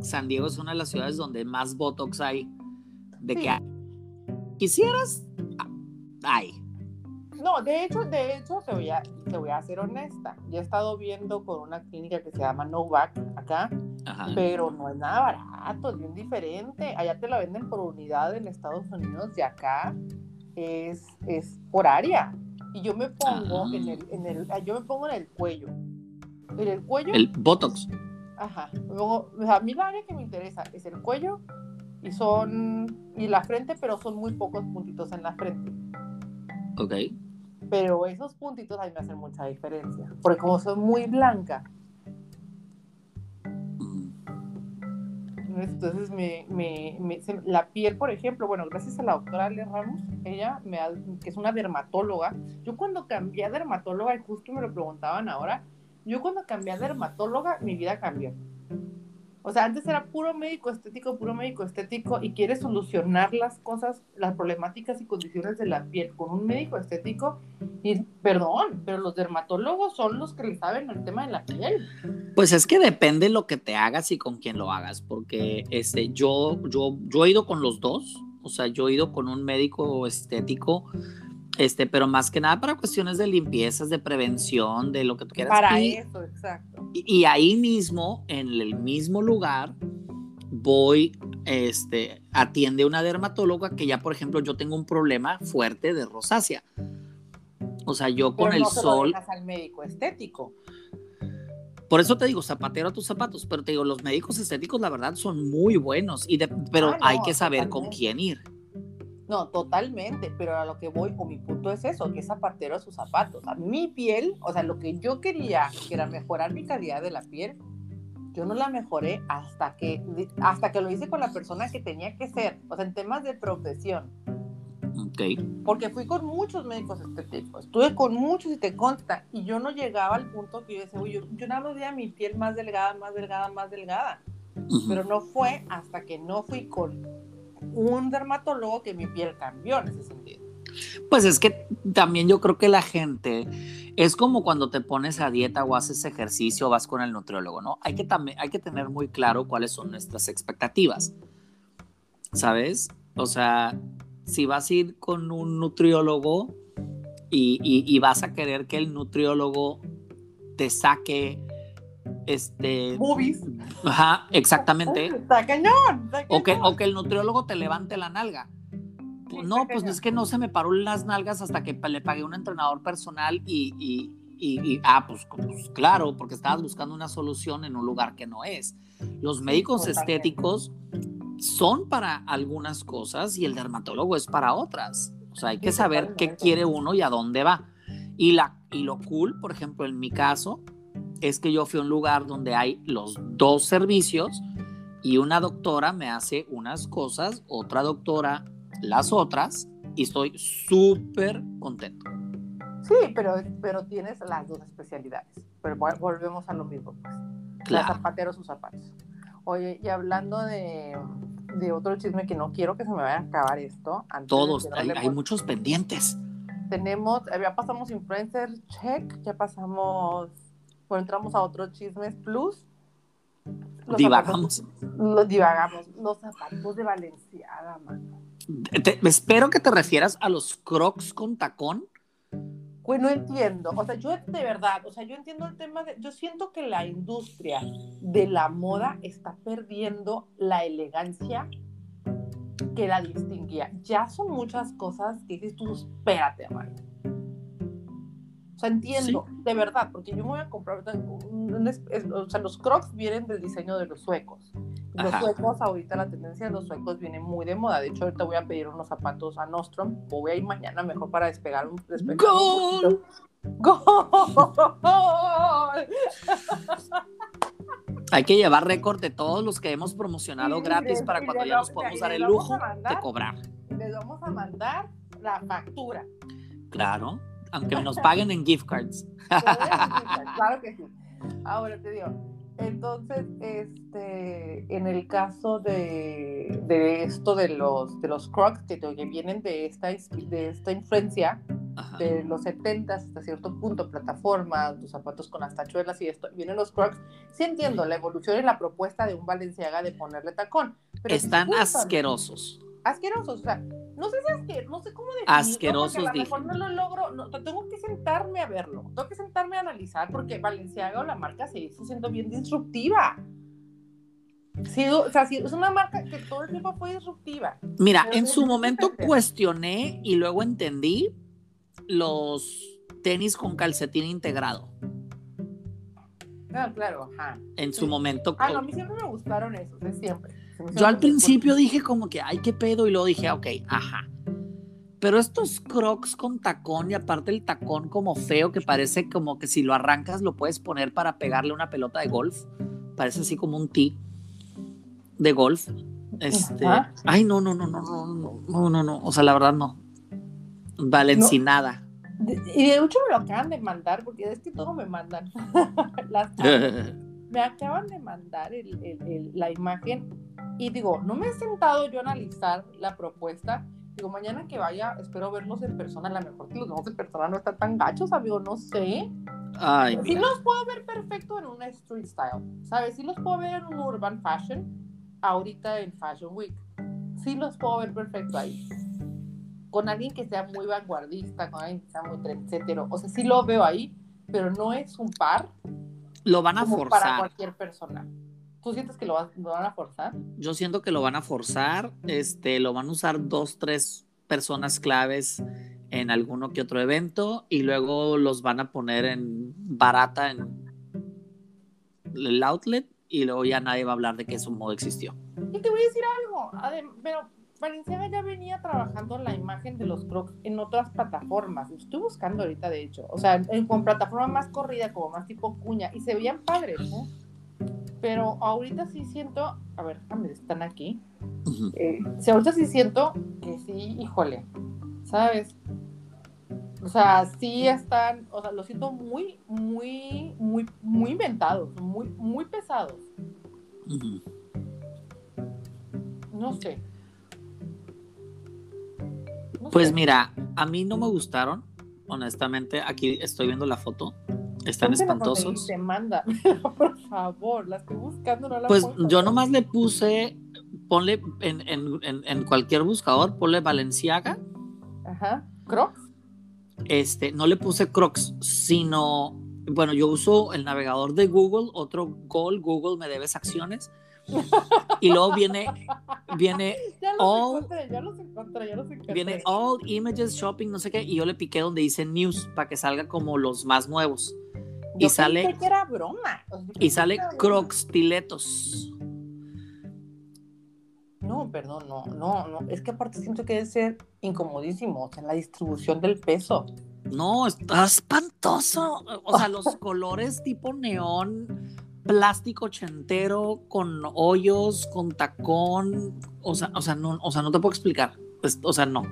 San Diego es una de las ciudades donde más Botox hay. De que quisieras, hay. No, de hecho, de hecho, te voy, a, te voy a ser honesta. Yo he estado viendo con una clínica que se llama Novak acá, pero no es nada barato, es bien diferente. Allá te la venden por unidad en Estados Unidos y acá es, es por área. Y yo me pongo en el, en el, yo me pongo en el cuello. En el cuello. El Botox. Ajá. o sea, a mí la área que me interesa es el cuello y son, y la frente, pero son muy pocos puntitos en la frente. Ok. Pero esos puntitos a mí me hacen mucha diferencia, porque como son muy blanca, entonces me, me, la piel, por ejemplo, bueno, gracias a la doctora Ale Ramos, ella me que es una dermatóloga, yo cuando cambié a dermatóloga, y justo me lo preguntaban ahora, yo cuando cambié a dermatóloga, mi vida cambió. O sea, antes era puro médico estético, puro médico estético y quiere solucionar las cosas, las problemáticas y condiciones de la piel con un médico estético. Y perdón, pero los dermatólogos son los que le saben el tema de la piel. Pues es que depende lo que te hagas y con quién lo hagas, porque este, yo, yo, yo he ido con los dos. O sea, yo he ido con un médico estético este, pero más que nada para cuestiones de limpiezas, de prevención, de lo que tú quieras. Para eso, exacto. Y, ahí mismo, en el mismo lugar, voy, este, atiende una dermatóloga que ya, por ejemplo, yo tengo un problema fuerte de rosácea. O sea, yo con el sol. al médico estético. Por eso te digo, zapatero a tus zapatos, pero te digo, los médicos estéticos, la verdad, son muy buenos, y pero ah, hay que saber con quién ir. No, totalmente, pero a lo que voy, o mi punto es eso, que es zapatero a sus zapatos. A mi piel, o sea, lo que yo quería, que era mejorar mi calidad de la piel, yo no la mejoré hasta que, hasta que lo hice con la persona que tenía que ser, o sea, en temas de profesión. Ok. Porque fui con muchos médicos estéticos, estuve con muchos y te consta, y yo no llegaba al punto que yo decía, yo, yo nada más veía mi piel más delgada, más delgada, más delgada. Pero no fue hasta que no fui con un dermatólogo que mi piel cambió en ese sentido. Pues es que también yo creo que la gente es como cuando te pones a dieta o haces ejercicio o vas con el nutriólogo, ¿no? Hay que, también, hay que tener muy claro cuáles son nuestras expectativas, ¿sabes? O sea, si vas a ir con un nutriólogo y, y vas a querer que el nutriólogo te saque este. Movies. Ajá, exactamente. Está cañón, O, que, o que el nutriólogo te levante la nalga. Pues no, pues es que no se me paró las nalgas hasta que le pagué a un entrenador personal y, y, y, ah, pues, pues, claro, porque estabas buscando una solución en un lugar que no es. Los médicos estéticos son para algunas cosas y el dermatólogo es para otras. O sea, hay que saber qué quiere uno y a dónde va. Y, la, y lo cool, por ejemplo, en mi caso, es que yo fui a un lugar donde hay los dos servicios y una doctora me hace unas cosas, otra doctora las otras y estoy súper contento. Sí, pero, pero tienes las dos especialidades. Pero volvemos a lo mismo, pues. Claro. zapateros sus zapatos. Oye, y hablando de, de, otro chisme que no quiero que se me vaya a acabar esto. Todos, hay, hay, muchos pendientes. Tenemos, ya pasamos influencer check, ya pasamos entramos a otros chismes plus. divagamos. los divagamos. Los zapatos de Valenciaga, mano. espero que te refieras a los crocs con tacón. Pues no entiendo, o sea, yo de verdad, o sea, yo entiendo el tema de, yo siento que la industria de la moda está perdiendo la elegancia que la distinguía. Ya son muchas cosas que dices tú, espérate, hermano sea, entiendo, de verdad, porque yo me voy a comprar, o sea, los crocs vienen del diseño de los suecos. Los suecos, ahorita la tendencia de los suecos viene muy de moda. De hecho, ahorita voy a pedir unos zapatos a Nostrom, o voy a ir mañana mejor para despegar un, despegar ¡Gol! ¡Gol! Hay que llevar récord de todos los que hemos promocionado gratis para cuando ya nos podamos dar el lujo de cobrar. Les vamos a mandar la factura. Claro aunque nos paguen en gift cards. claro que sí. Ahora te digo, Entonces, este, en el caso de, de esto de los, de los crocs que, que vienen de esta, de esta influencia Ajá. de los 70 hasta cierto punto, plataformas, los zapatos con las tachuelas y esto, vienen los crocs, sí entiendo la evolución y la propuesta de un Valenciaga de ponerle tacón. Pero Están discúlpame, asquerosos. Asquerosos, o sea, no sé si asquerosos, no sé cómo definirlo, Asquerosos, porque a lo mejor no lo logro, no, tengo que sentarme a verlo, tengo que sentarme a analizar, porque Valenciaga o la marca se está siendo bien disruptiva. Sí, o sea, sí, es una marca que todo el tiempo fue disruptiva. Mira, Pero en su momento fíjate. cuestioné y luego entendí los tenis con calcetín integrado. Ah, claro, ajá. En su Sí. momento. Ah, no, a mí siempre me gustaron esos, es siempre. Yo al hicieron principio dije como que, ay, qué pedo, y luego dije, ok, ajá. Pero estos crocs con tacón y aparte el tacón como feo que parece como que si lo arrancas lo puedes poner para pegarle una pelota de golf. Parece así como un tee de golf. Este, Ajá. ay, no, no, no, no, no, no, no, no, no, o sea, la verdad no. Valencinada. De- Y de hecho me lo acaban de mandar, porque es que todo me mandan. Las me acaban de mandar el- el- el- la imagen y digo, no me he sentado yo a analizar la propuesta. Digo, mañana que vaya, espero verlos en persona. A lo mejor que los vemos en persona no están tan gachos, amigo, no sé. Ay, Sí los puedo ver perfecto en una street style, ¿sabes? Sí los puedo ver en un urban fashion, ahorita en Fashion Week. Sí los puedo ver perfecto ahí. Con alguien que sea muy vanguardista, con alguien que sea muy trendsettero. O sea, sí lo veo ahí, pero no es un par Lo van a como para forzar. cualquier persona. ¿Tú sientes que lo, van a forzar? Yo siento que lo van a forzar, este, lo van a usar dos, tres personas claves en alguno que otro evento y luego los van a poner en barata en el outlet y luego ya nadie va a hablar de que su modo existió. Y te voy a decir algo, adem- pero Valenciaga ya venía trabajando la imagen de los Crocs en otras plataformas. Lo estoy buscando ahorita, de hecho. O sea, en, con plataforma más corrida, como más tipo cuña, y se veían padres, ¿no? Pero ahorita sí siento, a ver, déjame, están aquí. Eh, sí, ahorita sí siento que sí, híjole, ¿sabes? O sea, sí están, o sea, lo siento muy, muy, muy, muy inventados, muy, muy pesados. No sé. No Pues sé. mira, a mí no me gustaron, honestamente. Aquí estoy viendo la foto. Están ¿Dónde la espantosos. por favor. La estoy buscando, no la Pues puedo yo nomás le puse, ponle en, en- en- en cualquier buscador, ponle Valenciaga. Ajá. ¿Crocs? Este, no le puse Crocs, sino, bueno, yo uso el navegador de Google, otro Gol, Google me debes acciones. Y luego viene, viene, Ya los All- encontré, ya los encontré, ya los encontré. viene All Images Shopping, no sé qué, y yo le piqué donde dice News para que salga como los más nuevos. Yo y sale- pensé que era broma. O sea, yo Y sale. No, perdón, no, no, no. Es que aparte siento que debe ser incomodísimo o sea, en la distribución del peso. No, está espantoso. O sea, los colores tipo neón, plástico ochentero, con hoyos, con tacón. O sea, o sea, no, o sea, no te puedo explicar. Pues, o sea, no.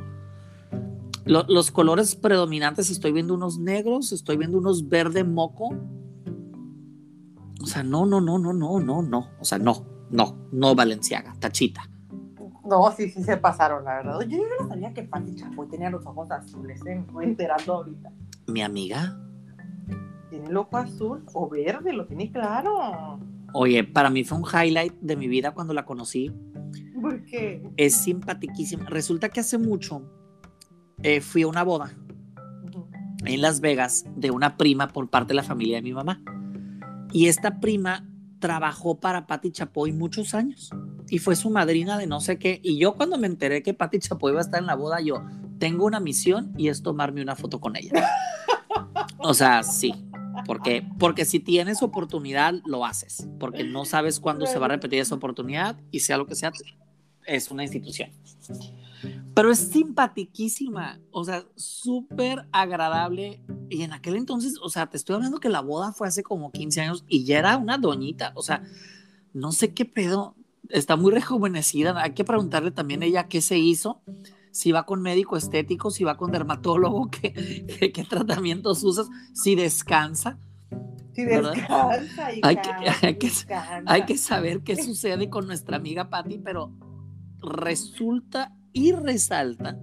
Lo- los colores predominantes, estoy viendo unos negros, estoy viendo unos verde moco. O sea, no, no, no, no, no, no, no. O sea, no, no, no Valenciaga, tachita. No, sí, sí se pasaron, la verdad. Yo, yo no sabía que Pati Chapoy tenía los ojos azules, ¿eh? me estoy enterando ahorita. Mi amiga, Tiene el ojo azul o verde, lo tiene claro. oye, para mí fue un highlight de mi vida cuando la conocí. ¿Por qué? es simpaticísima. Resulta que hace mucho eh, fui a una boda en Las Vegas de una prima por parte de la familia de mi mamá. Y esta prima trabajó para Patti Chapoy muchos años y fue su madrina de no sé qué. Y yo cuando me enteré que Patti Chapoy iba a estar en la boda, yo tengo una misión y es tomarme una foto con ella. O sea, sí. Porque, porque si tienes oportunidad, lo haces. Porque no sabes cuándo se va a repetir esa oportunidad y sea lo que sea, es una institución. Pero es simpatiquísima, o sea, súper agradable. Y en aquel entonces, o sea, te estoy hablando que la boda fue hace como 15 años y ya era una doñita, o sea, no sé qué pedo, está muy rejuvenecida. Hay que preguntarle también a ella qué se hizo, si va con médico estético, si va con dermatólogo, qué, qué, qué tratamientos usas, si descansa. Hay que- cansa, hay que- descansa. Hay que saber qué sucede con nuestra amiga Patty, pero resulta y resalta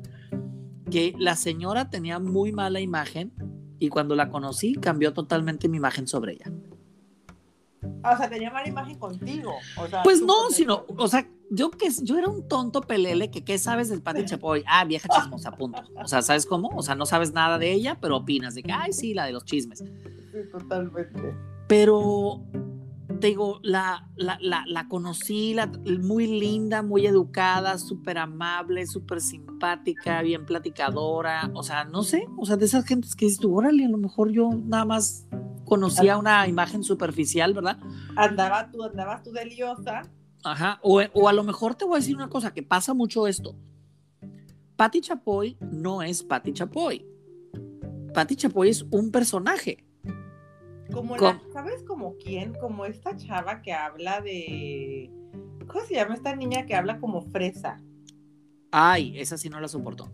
que la señora tenía muy mala imagen y cuando la conocí cambió totalmente mi imagen sobre ella. Ah, O sea, tenía mala imagen contigo. O sea, Pues no, sino, o sea, yo que yo era un tonto pelele que qué sabes del Patty Chapoy, ah, vieja chismosa, punto. O sea, ¿sabes cómo? O sea, no sabes nada de ella, pero opinas de que, ay, sí, la de los chismes. Sí, totalmente. Pero te digo, la, la, la, la conocí, la, muy linda, muy educada, súper amable, súper simpática, bien platicadora. O sea, no sé, o sea, de esas gentes que dices tú, órale, a lo mejor yo nada más conocía una imagen superficial, ¿verdad? Andaba tú, andabas tú de liosa. Ajá, o, o a lo mejor te voy a decir una cosa, que pasa mucho esto. Patti Chapoy no es Patti Chapoy. Patti Chapoy es un personaje. Como la, ¿sabes como quién? Como esta chava que habla de. ¿Cómo se llama esta niña que habla como fresa? Ay, esa sí no la soportó.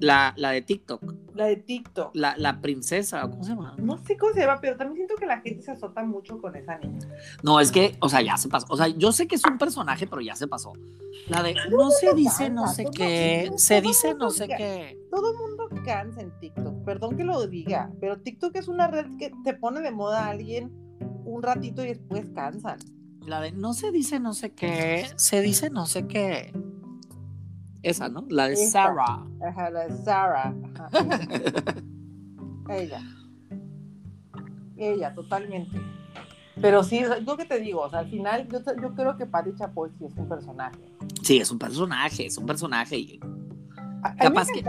La, la de TikTok, La de TikTok. la, la princesa, ¿cómo se llama? No sé cómo se llama, pero también siento que la gente se azota mucho con esa niña. No, es que, o sea, ya se pasó. O sea, yo sé que es un personaje, pero ya se pasó. La de no se dice no sé qué, se dice no sé qué. Todo mundo cansa en TikTok. Perdón que lo diga, pero TikTok es una red que te pone de moda a alguien un ratito y después cansan. La de no se dice no sé qué, se dice no sé qué. Esa, ¿no? La de. Sarah. Ajá, la de Sarah. Ajá, ella. Ella, totalmente. Pero sí, lo que te digo, o sea, al final yo, yo creo que Patti Chapoy sí es un personaje. Sí, es un personaje, es un personaje. Y A- Capaz que-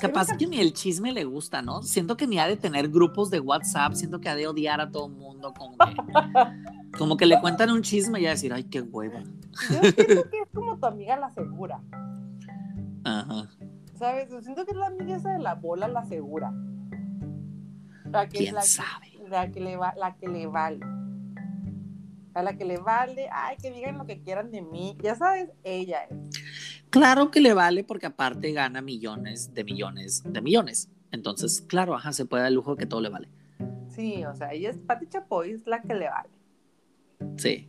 capaz que ni el chisme le gusta, ¿no? Siento que ni ha de tener grupos de WhatsApp, siento que ha de odiar a todo el mundo, como que, como que le cuentan un chisme y a decir, ay, qué hueva. Yo siento que es como tu amiga la segura, Ajá. ¿sabes? Yo siento que es la amiga esa de la bola la segura. La que, ¿Quién la, sabe? la que le va, la que le vale. A la que le vale, ay, que digan lo que quieran de mí. Ya sabes, ella es. Claro que le vale porque aparte gana millones de millones de millones. Entonces, claro, ajá, se puede dar el lujo que todo le vale. Sí, o sea, ella es Pati Chapoy, es la que le vale. Sí.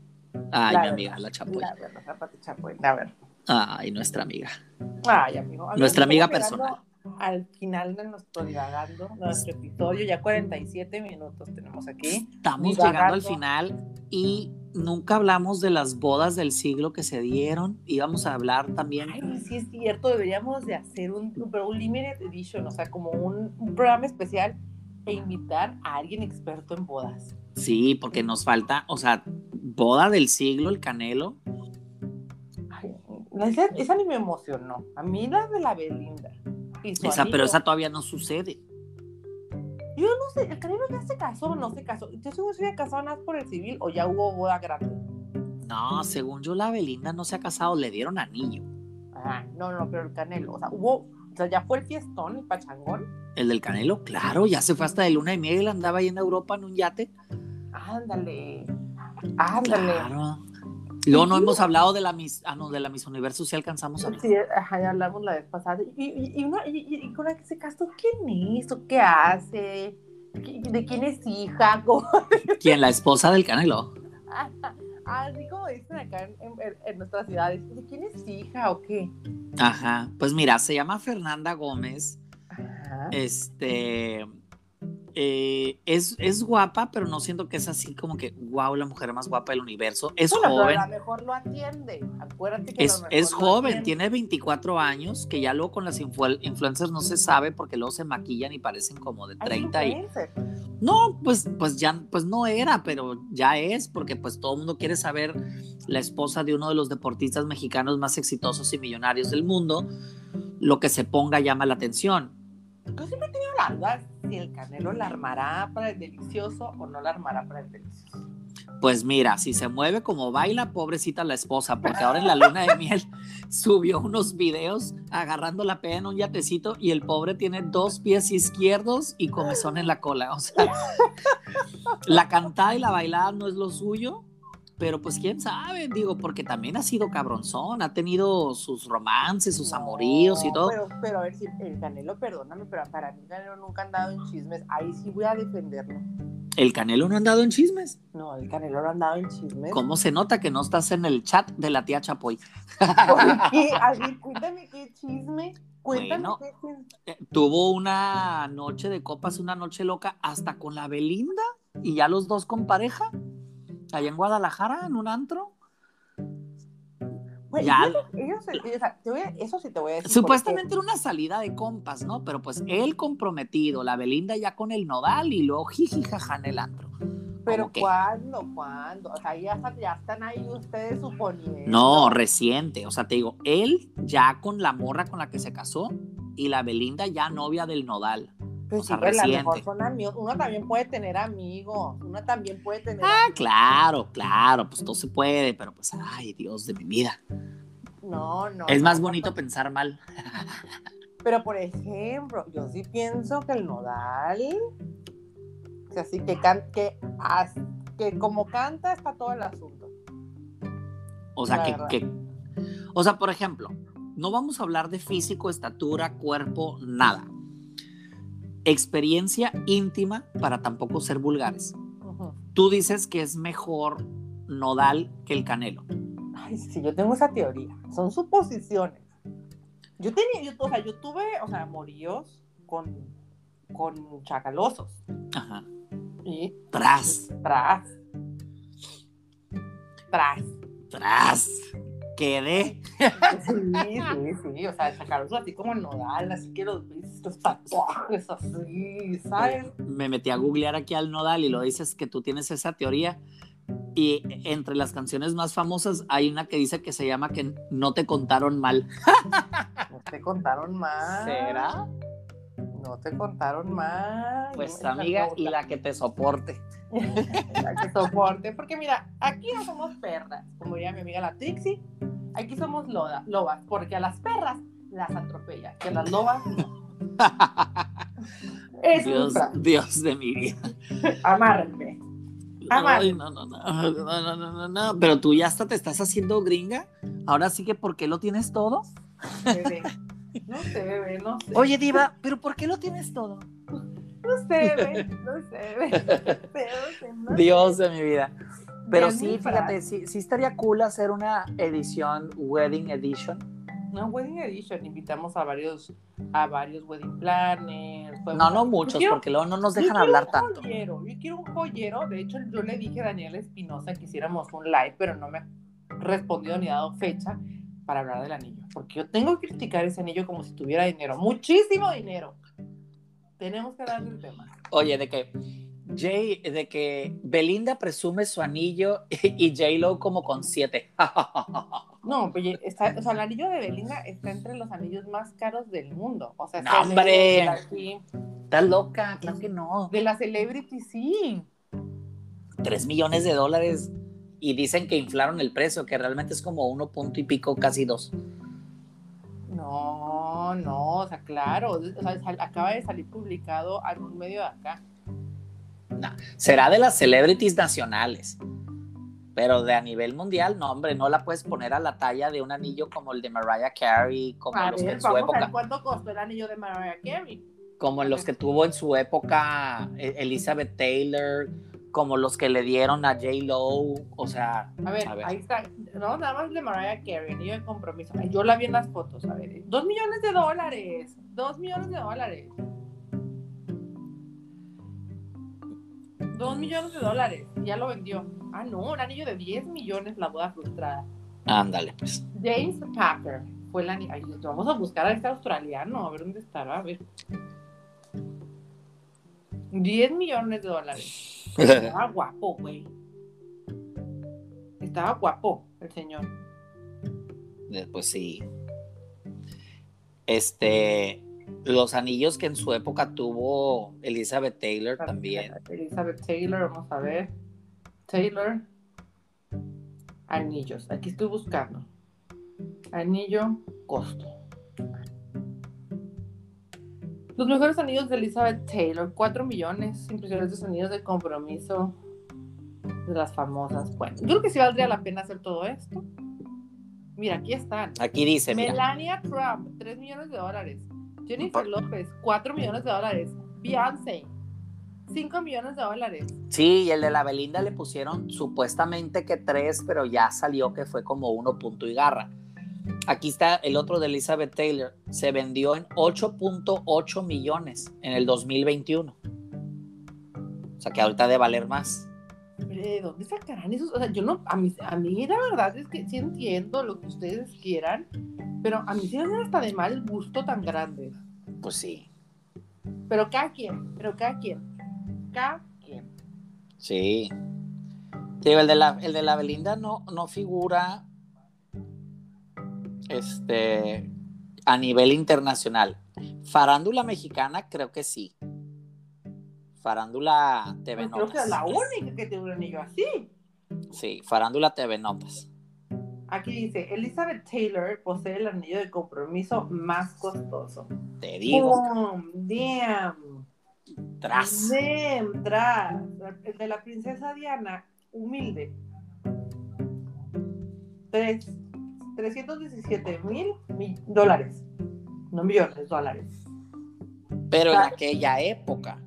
Ay, La mi amiga, la Chapoy. La verdad, Pati Chapoy, la verdad. Ay, nuestra amiga. Ay, amigo. amigo, Nuestra amiga personal. Al final de nuestro divagando, nuestro episodio, ya 47 minutos tenemos aquí. Estamos Divagando. llegando al final y nunca hablamos de las bodas del siglo que se dieron. Íbamos a hablar también. Ay, sí es cierto, deberíamos de hacer un, un limited edition, o sea, como un, un programa especial e invitar a alguien experto en bodas. Sí, porque nos falta, o sea, boda del siglo, el Canelo. Esa, esa ni me emocionó. A mí la de la Belinda. y su Esa, pero esa todavía no sucede. Yo no sé, ¿el Canelo ya se casó o no se casó? Yo seguro se había casado nada por el civil o ya hubo boda grande. No, según yo, la Belinda no se ha casado, le dieron anillo. Ah, no, no, pero el Canelo, o sea, hubo, o sea, ya fue el fiestón, el pachangón. El del Canelo, claro, ya se fue hasta de luna de miel, andaba ahí en Europa en un yate. Ándale, ándale. Claro. Luego no hemos hablado de la Miss, ah, no, de la Miss Universo, si alcanzamos a hablar. Sí, ajá, ya hablamos la vez pasada. Y, y, y, una- y- y- y con la que se casó, ¿quién es? ¿O qué hace? ¿Qué- ¿De quién es hija? ¿Cómo? ¿Quién? La esposa del Canelo. Así como dicen acá en, en- en nuestras ciudades, ¿de quién es hija o qué? Ajá. Pues mira, se llama Fernanda Gómez. Ajá. Este. Eh, es, es guapa, pero no siento que es así como que, wow, la mujer más guapa del universo. Es Bueno, pero joven. a lo mejor lo atiende. Acuérdate que a lo Es, mejor es lo joven, tiene 24 años, que ya luego con las influ- influencers no se sabe porque luego se maquillan y parecen como de Ay, 30 y... No, pues, pues ya, pues no era, pero ya es, porque pues todo el mundo quiere saber la esposa de uno de los deportistas mexicanos más exitosos y millonarios del mundo, lo que se ponga llama la atención. Yo siempre he tenido la duda si el Canelo la armará para el delicioso o no la armará para el delicioso. Pues mira, si se mueve como baila, pobrecita la esposa, porque ahora en la luna de miel subió unos videos agarrando la peda en un yatecito y el pobre tiene dos pies izquierdos y comezón en la cola. O sea, la cantada y la bailada no es lo suyo, pero pues quién sabe, digo, porque también ha sido cabronzón, ha tenido sus romances, sus amoríos y todo. Pero, pero a ver si el Canelo, perdóname, pero para mí el Canelo nunca ha andado en chismes. Ahí sí voy a defenderlo. ¿El Canelo no ha andado en chismes? No, el Canelo no ha andado en chismes. ¿Cómo se nota que no estás en el chat de la tía Chapoy? ¿Por qué? A ver, cuéntame qué chisme. Cuéntame Bueno. qué chisme. Eh, Tuvo una noche de copas, una noche loca, hasta con la Belinda y ya los dos con pareja, allá en Guadalajara, en un antro. Ya. ellos- ellos- o sea, te voy a- eso sí te voy a decir. Supuestamente era una salida de compas, ¿no? Pero pues él comprometido, la Belinda ya con el nodal y luego jiji jaja en el antro. Pero. ¿cuándo? ¿Cuándo? O sea, ya, ya están ahí ustedes suponiendo. No, reciente. O sea, te digo, él ya con la morra con la que se casó y la Belinda ya novia del nodal. Pues sí, a lo mejor son amigos. Uno también puede tener amigos. Uno también puede tener. Ah, claro, claro, pues todo se puede, pero pues, ay, Dios de mi vida. No, no. Es más no, bonito pensar mal. Pero por ejemplo, yo sí pienso que el nodal. O sea, sí que, can- que, as- que como canta está todo el asunto. O sea, que- o sea, por ejemplo, no vamos a hablar de físico, estatura, cuerpo, nada. Experiencia íntima para tampoco ser vulgares. Tú dices que es mejor Nodal que el Canelo. Ay, sí, yo tengo esa teoría. Son suposiciones. Yo tenía, yo, o sea, yo tuve, o sea, moríos con, con chacalosos. Ajá. Y Tras, tras. Tras. tras. Quedé. Sí, sí, sí. O sea, chacalosos así como nodal, así que los, los tatuajes así, ¿sabes? Me metí a googlear aquí al Nodal y lo dices que tú tienes esa teoría. Y entre las canciones más famosas hay una que dice que se llama que no te contaron mal. No te contaron más. No te contaron más. Pues amiga, y la que te soporte. la que soporte, porque mira, aquí no somos perras, como diría mi amiga la Trixie, aquí somos loda, lobas, porque a las perras las atropella, que a las lobas no. es Dios, de mi vida. Amarme. Amarme. No, no, no, no, no, no, no, no, pero tú ya hasta te estás haciendo gringa. Ahora sí que, ¿por qué lo tienes todo? No sé, bebé, no sé. Oye, Diva, ¿pero por qué lo tienes todo? No sé, bebé, no sé, bebé. No sé, no sé, no sé. Dios de mi vida. Pero sí, fíjate, sí, sí estaría cool hacer una edición, wedding edition. No, Wedding Edition. Invitamos a varios, a varios wedding planners. No, podemos- no muchos, quiero- porque luego no nos yo dejan quiero hablar un tanto. Joyero, yo quiero un joyero. De hecho, yo le dije a Daniel Espinosa que hiciéramos un live, pero no me ha respondido ni dado fecha para hablar del anillo. Porque yo tengo que criticar ese anillo como si tuviera dinero. Muchísimo dinero. Tenemos que hablar del tema. Oye, de que Jay, de que Belinda presume su anillo y J-Lo como con siete. No, pues está, o sea, el anillo de Belinda está entre los anillos más caros del mundo. O sea, No, hombre. Estás loca, claro que no. de la celebrity, sí. Tres millones de dólares y dicen que inflaron el precio, que realmente es como uno punto y pico, casi dos. No, no, o sea, claro. O sea, acaba de salir publicado un medio de acá. Será de las celebrities nacionales, pero de a nivel mundial, no, hombre, no la puedes poner a la talla de un anillo como el de Mariah Carey, como A los que ver, en su vamos a ver época, cuánto costó el anillo de Mariah Carey. como en los que tuvo en su época eh, Elizabeth Taylor, como los que le dieron a J Lo, o sea, A ver, A ver. ahí está. No, nada más de Mariah Carey, anillo de compromiso. Yo la vi en las fotos, a ver. Dos millones de dólares. Dos millones de dólares. Dos millones de dólares. Ya lo vendió. Ah, no, un anillo de 10 millones, la boda frustrada. ándale, pues. James Packer fue el anillo. Ay, vamos a buscar a este australiano, a ver dónde estará. A ver. 10 millones de dólares. Estaba guapo, güey. Estaba guapo el señor. Pues sí. Este, los anillos que en su época tuvo Elizabeth Taylor también. Elizabeth Taylor, vamos a ver. Taylor. Anillos. Aquí estoy buscando. Anillo, costo. Los mejores anillos de Elizabeth Taylor, 4 millones. Impresionantes anillos de compromiso de las famosas. Bueno, yo creo que sí valdría la pena hacer todo esto. Mira, aquí están. Aquí dice, mira, Melania Trump, 3 millones de dólares. Jennifer López, 4 millones de dólares. Beyoncé, 5 millones de dólares. Sí, y el de la Belinda le pusieron supuestamente que 3, pero ya salió que fue como uno punto y garra. Aquí está el otro de Elizabeth Taylor. Se vendió en 8.8 millones en el 2021. O sea que ahorita de valer más. ¿De dónde sacarán esos? O sea, yo no, a mí, a mí la verdad es que sí entiendo lo que ustedes quieran, pero a mí sí me hasta de mal gusto tan grande. Pues sí. Pero cada quien, pero cada quien. Cada quien. Sí. Digo, el de la, el de la Belinda no, no figura este, a nivel internacional. Farándula mexicana, creo que sí. Farándula TV Pues creo que es la única que tiene un anillo así. Sí, Farándula TV Notas. Aquí dice, Elizabeth Taylor posee el anillo de compromiso más costoso. Te digo. ¡Pum! ¡Damn! Tras. ¡Damn! ¡Tras! El de la princesa Diana, humilde. Tres, 317 mil dólares. No millones, dólares. Pero en aquella época.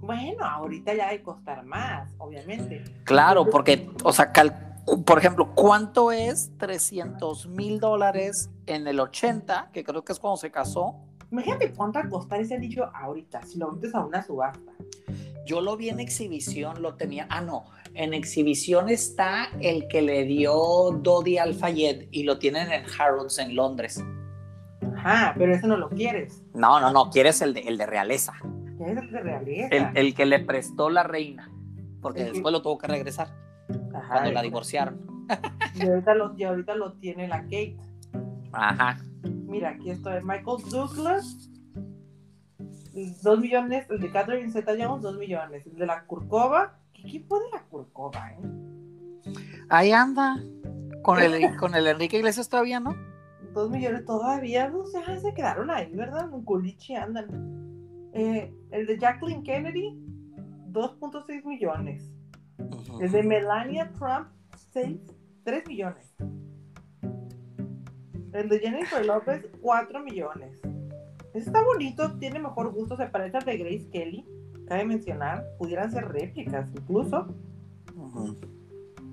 Bueno, ahorita ya debe costar más, obviamente. Claro, porque, o sea, por ejemplo, ¿cuánto es 300 mil dólares en el 80, que creo que es cuando se casó? Imagínate cuánto va a costar ese anillo ahorita, si lo metes a una subasta. Yo lo vi en exhibición, lo tenía. Ah, no. En exhibición está el que le dio Dodi al Fayed y lo tienen en Harrods en Londres. Ajá, pero ese no lo quieres. No, no, no. Quieres el de, el de realeza. Quieres el de realeza. El, el que le prestó la reina. Porque El después lo tuvo que regresar Ajá, cuando la divorciaron. Y ahorita, lo, y ahorita lo tiene la Kate. Ajá. Mira, aquí estoy. Michael Douglas, 2 millones. El de Catherine Zeta Jones, 2 millones. El de la Kurkova, ¿qué equipo de la Kurkova, eh? Ahí anda. Con el, con el Enrique Iglesias todavía, ¿no? 2 millones todavía, no sé, ah, se quedaron ahí, ¿verdad? En culichi andan. Eh, el de Jacqueline Kennedy, 2.6 millones. El de Melania Trump, 6, 3 millones. El de Jennifer López, 4 millones. Está bonito, tiene mejor gusto, se parece al de Grace Kelly. Cabe mencionar, pudieran ser réplicas incluso.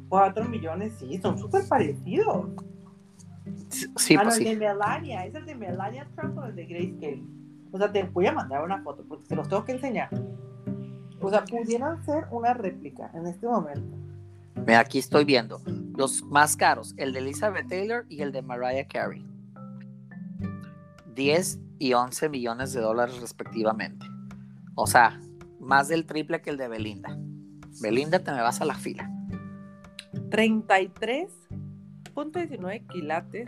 4 millones, sí, son súper parecidos. Sí, ah, no, pues el sí. de Melania, es el de Melania Trump o el de Grace Kelly. O sea, te voy a mandar una foto porque te los tengo que enseñar. O sea, pudieran ser una réplica en este momento. Mira, aquí estoy viendo. Los más caros, el de Elizabeth Taylor y el de Mariah Carey. 10 y 11 millones de dólares respectivamente. O sea, más del triple que el de Belinda. Belinda, te me vas a la fila. 33.19 quilates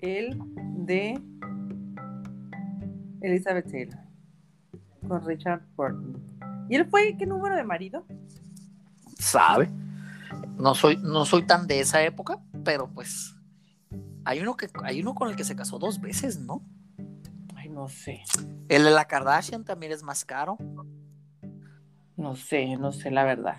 el de Elizabeth Taylor con Richard Burton. ¿Y él fue qué número de marido? ¿Sabe? No soy, no soy tan de esa época, pero pues hay uno, que, hay uno con el que se casó dos veces, ¿no? Ay, no sé. El de la Kardashian también es más caro. No sé, no sé la verdad.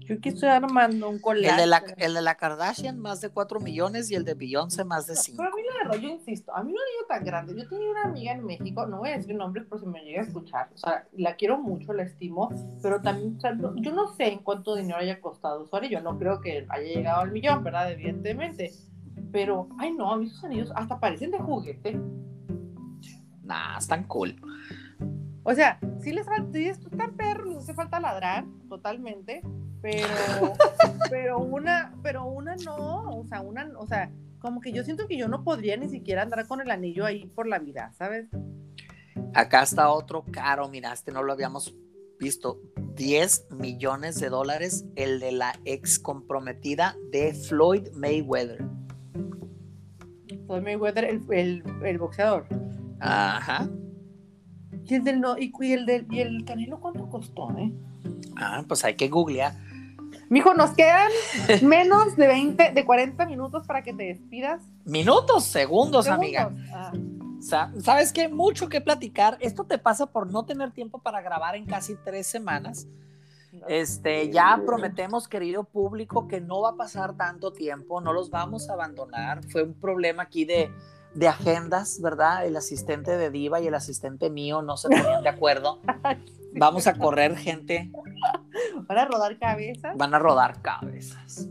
Yo aquí estoy armando un collage. El de, la, el de la Kardashian más de 4 millones y el de Beyoncé más de 5. Pero a mí la verdad, yo insisto, a mí no digo tan grande. Yo tenía una amiga en México, no voy a decir nombres por si me llega a escuchar. O sea, la quiero mucho, la estimo, pero también, o sea, no- yo no sé en cuánto dinero haya costado su anillo. No creo que haya llegado al millón, ¿verdad? Evidentemente. Pero, ay no, a mí sus anillos hasta parecen de juguete. Nah, están cool. O sea, sí les falta, sí están perros, les hace falta ladrar, totalmente, pero, pero una, pero una no, o sea, una, o sea, como que yo siento que yo no podría ni siquiera andar con el anillo ahí por la vida, ¿sabes? Acá está otro caro, mira, este no lo habíamos visto. 10 millones de dólares, el de la ex comprometida de Floyd Mayweather. Floyd Mayweather, el, el, el boxeador. Ajá. Y el del no, y, y el del, y el Canelo, ¿cuánto costó, eh? Ah, pues hay que googlear. Mijo, nos quedan menos de 20, de 40 minutos para que te despidas. Minutos, segundos, amiga. Segundos. Ah. Sa- ¿Sabes qué? Mucho que platicar. Esto te pasa por no tener tiempo para grabar en casi tres semanas. Este, ya prometemos, querido público, que no va a pasar tanto tiempo, no los vamos a abandonar. Fue un problema aquí de de agendas, ¿verdad? El asistente de Diva y el asistente mío no se ponían de acuerdo. Vamos a correr gente. Van a rodar cabezas. Van a rodar cabezas.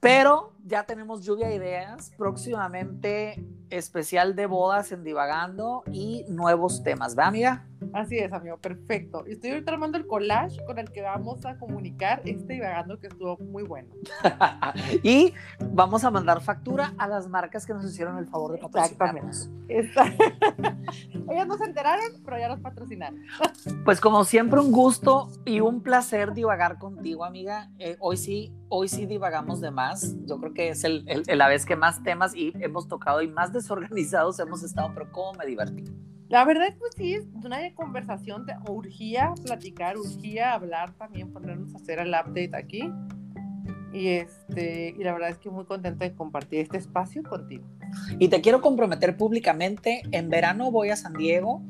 Pero ya tenemos lluvia de ideas. Próximamente especial de bodas en Divagando y nuevos temas, ¿va, amiga? Así es, amigo, perfecto. Estoy ahorita armando el collage con el que vamos a comunicar este divagando que estuvo muy bueno. y vamos a mandar factura a las marcas que nos hicieron el favor de patrocinarnos. Ellas no se enteraron, pero ya nos patrocinaron. pues como siempre, un gusto y un placer divagar contigo, amiga. Eh, hoy sí, hoy sí divagamos de más. Yo creo que es el, la vez que más temas y hemos tocado y más desorganizados hemos estado, pero cómo me divertí. La verdad es que sí, es una conversación, te urgía platicar, urgía hablar también, ponernos a hacer el update aquí. Y, este, y la verdad es que muy contenta de compartir este espacio contigo. Y te quiero comprometer públicamente, en verano voy a San Diego,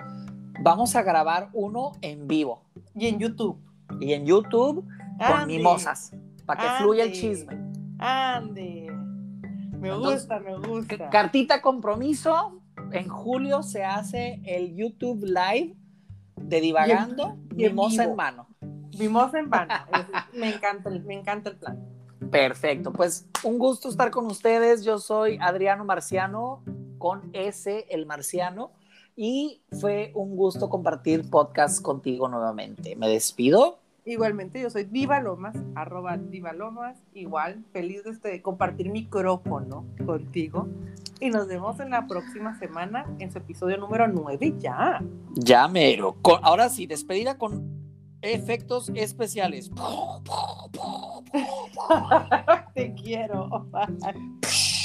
vamos a grabar uno en vivo. Y en YouTube. Y en YouTube con mimosas, para que fluya el chisme. Ande. Me gusta, me gusta. Cartita compromiso, en julio se hace el YouTube Live de Divagando, Mimosa en mano. Mimosa en mano. me, encanta, me encanta el plan. Perfecto, pues un gusto estar con ustedes. Yo soy Adriano Marciano, con S, el Marciano, y fue un gusto compartir podcast contigo nuevamente. Me despido. Igualmente, yo soy Diva Lomas, arroba Diva Lomas, igual, feliz de este, compartir micrófono contigo. Y nos vemos en la próxima semana en su episodio número 9 ya. Ya, mero. ahora sí, despedida con efectos especiales. Te quiero.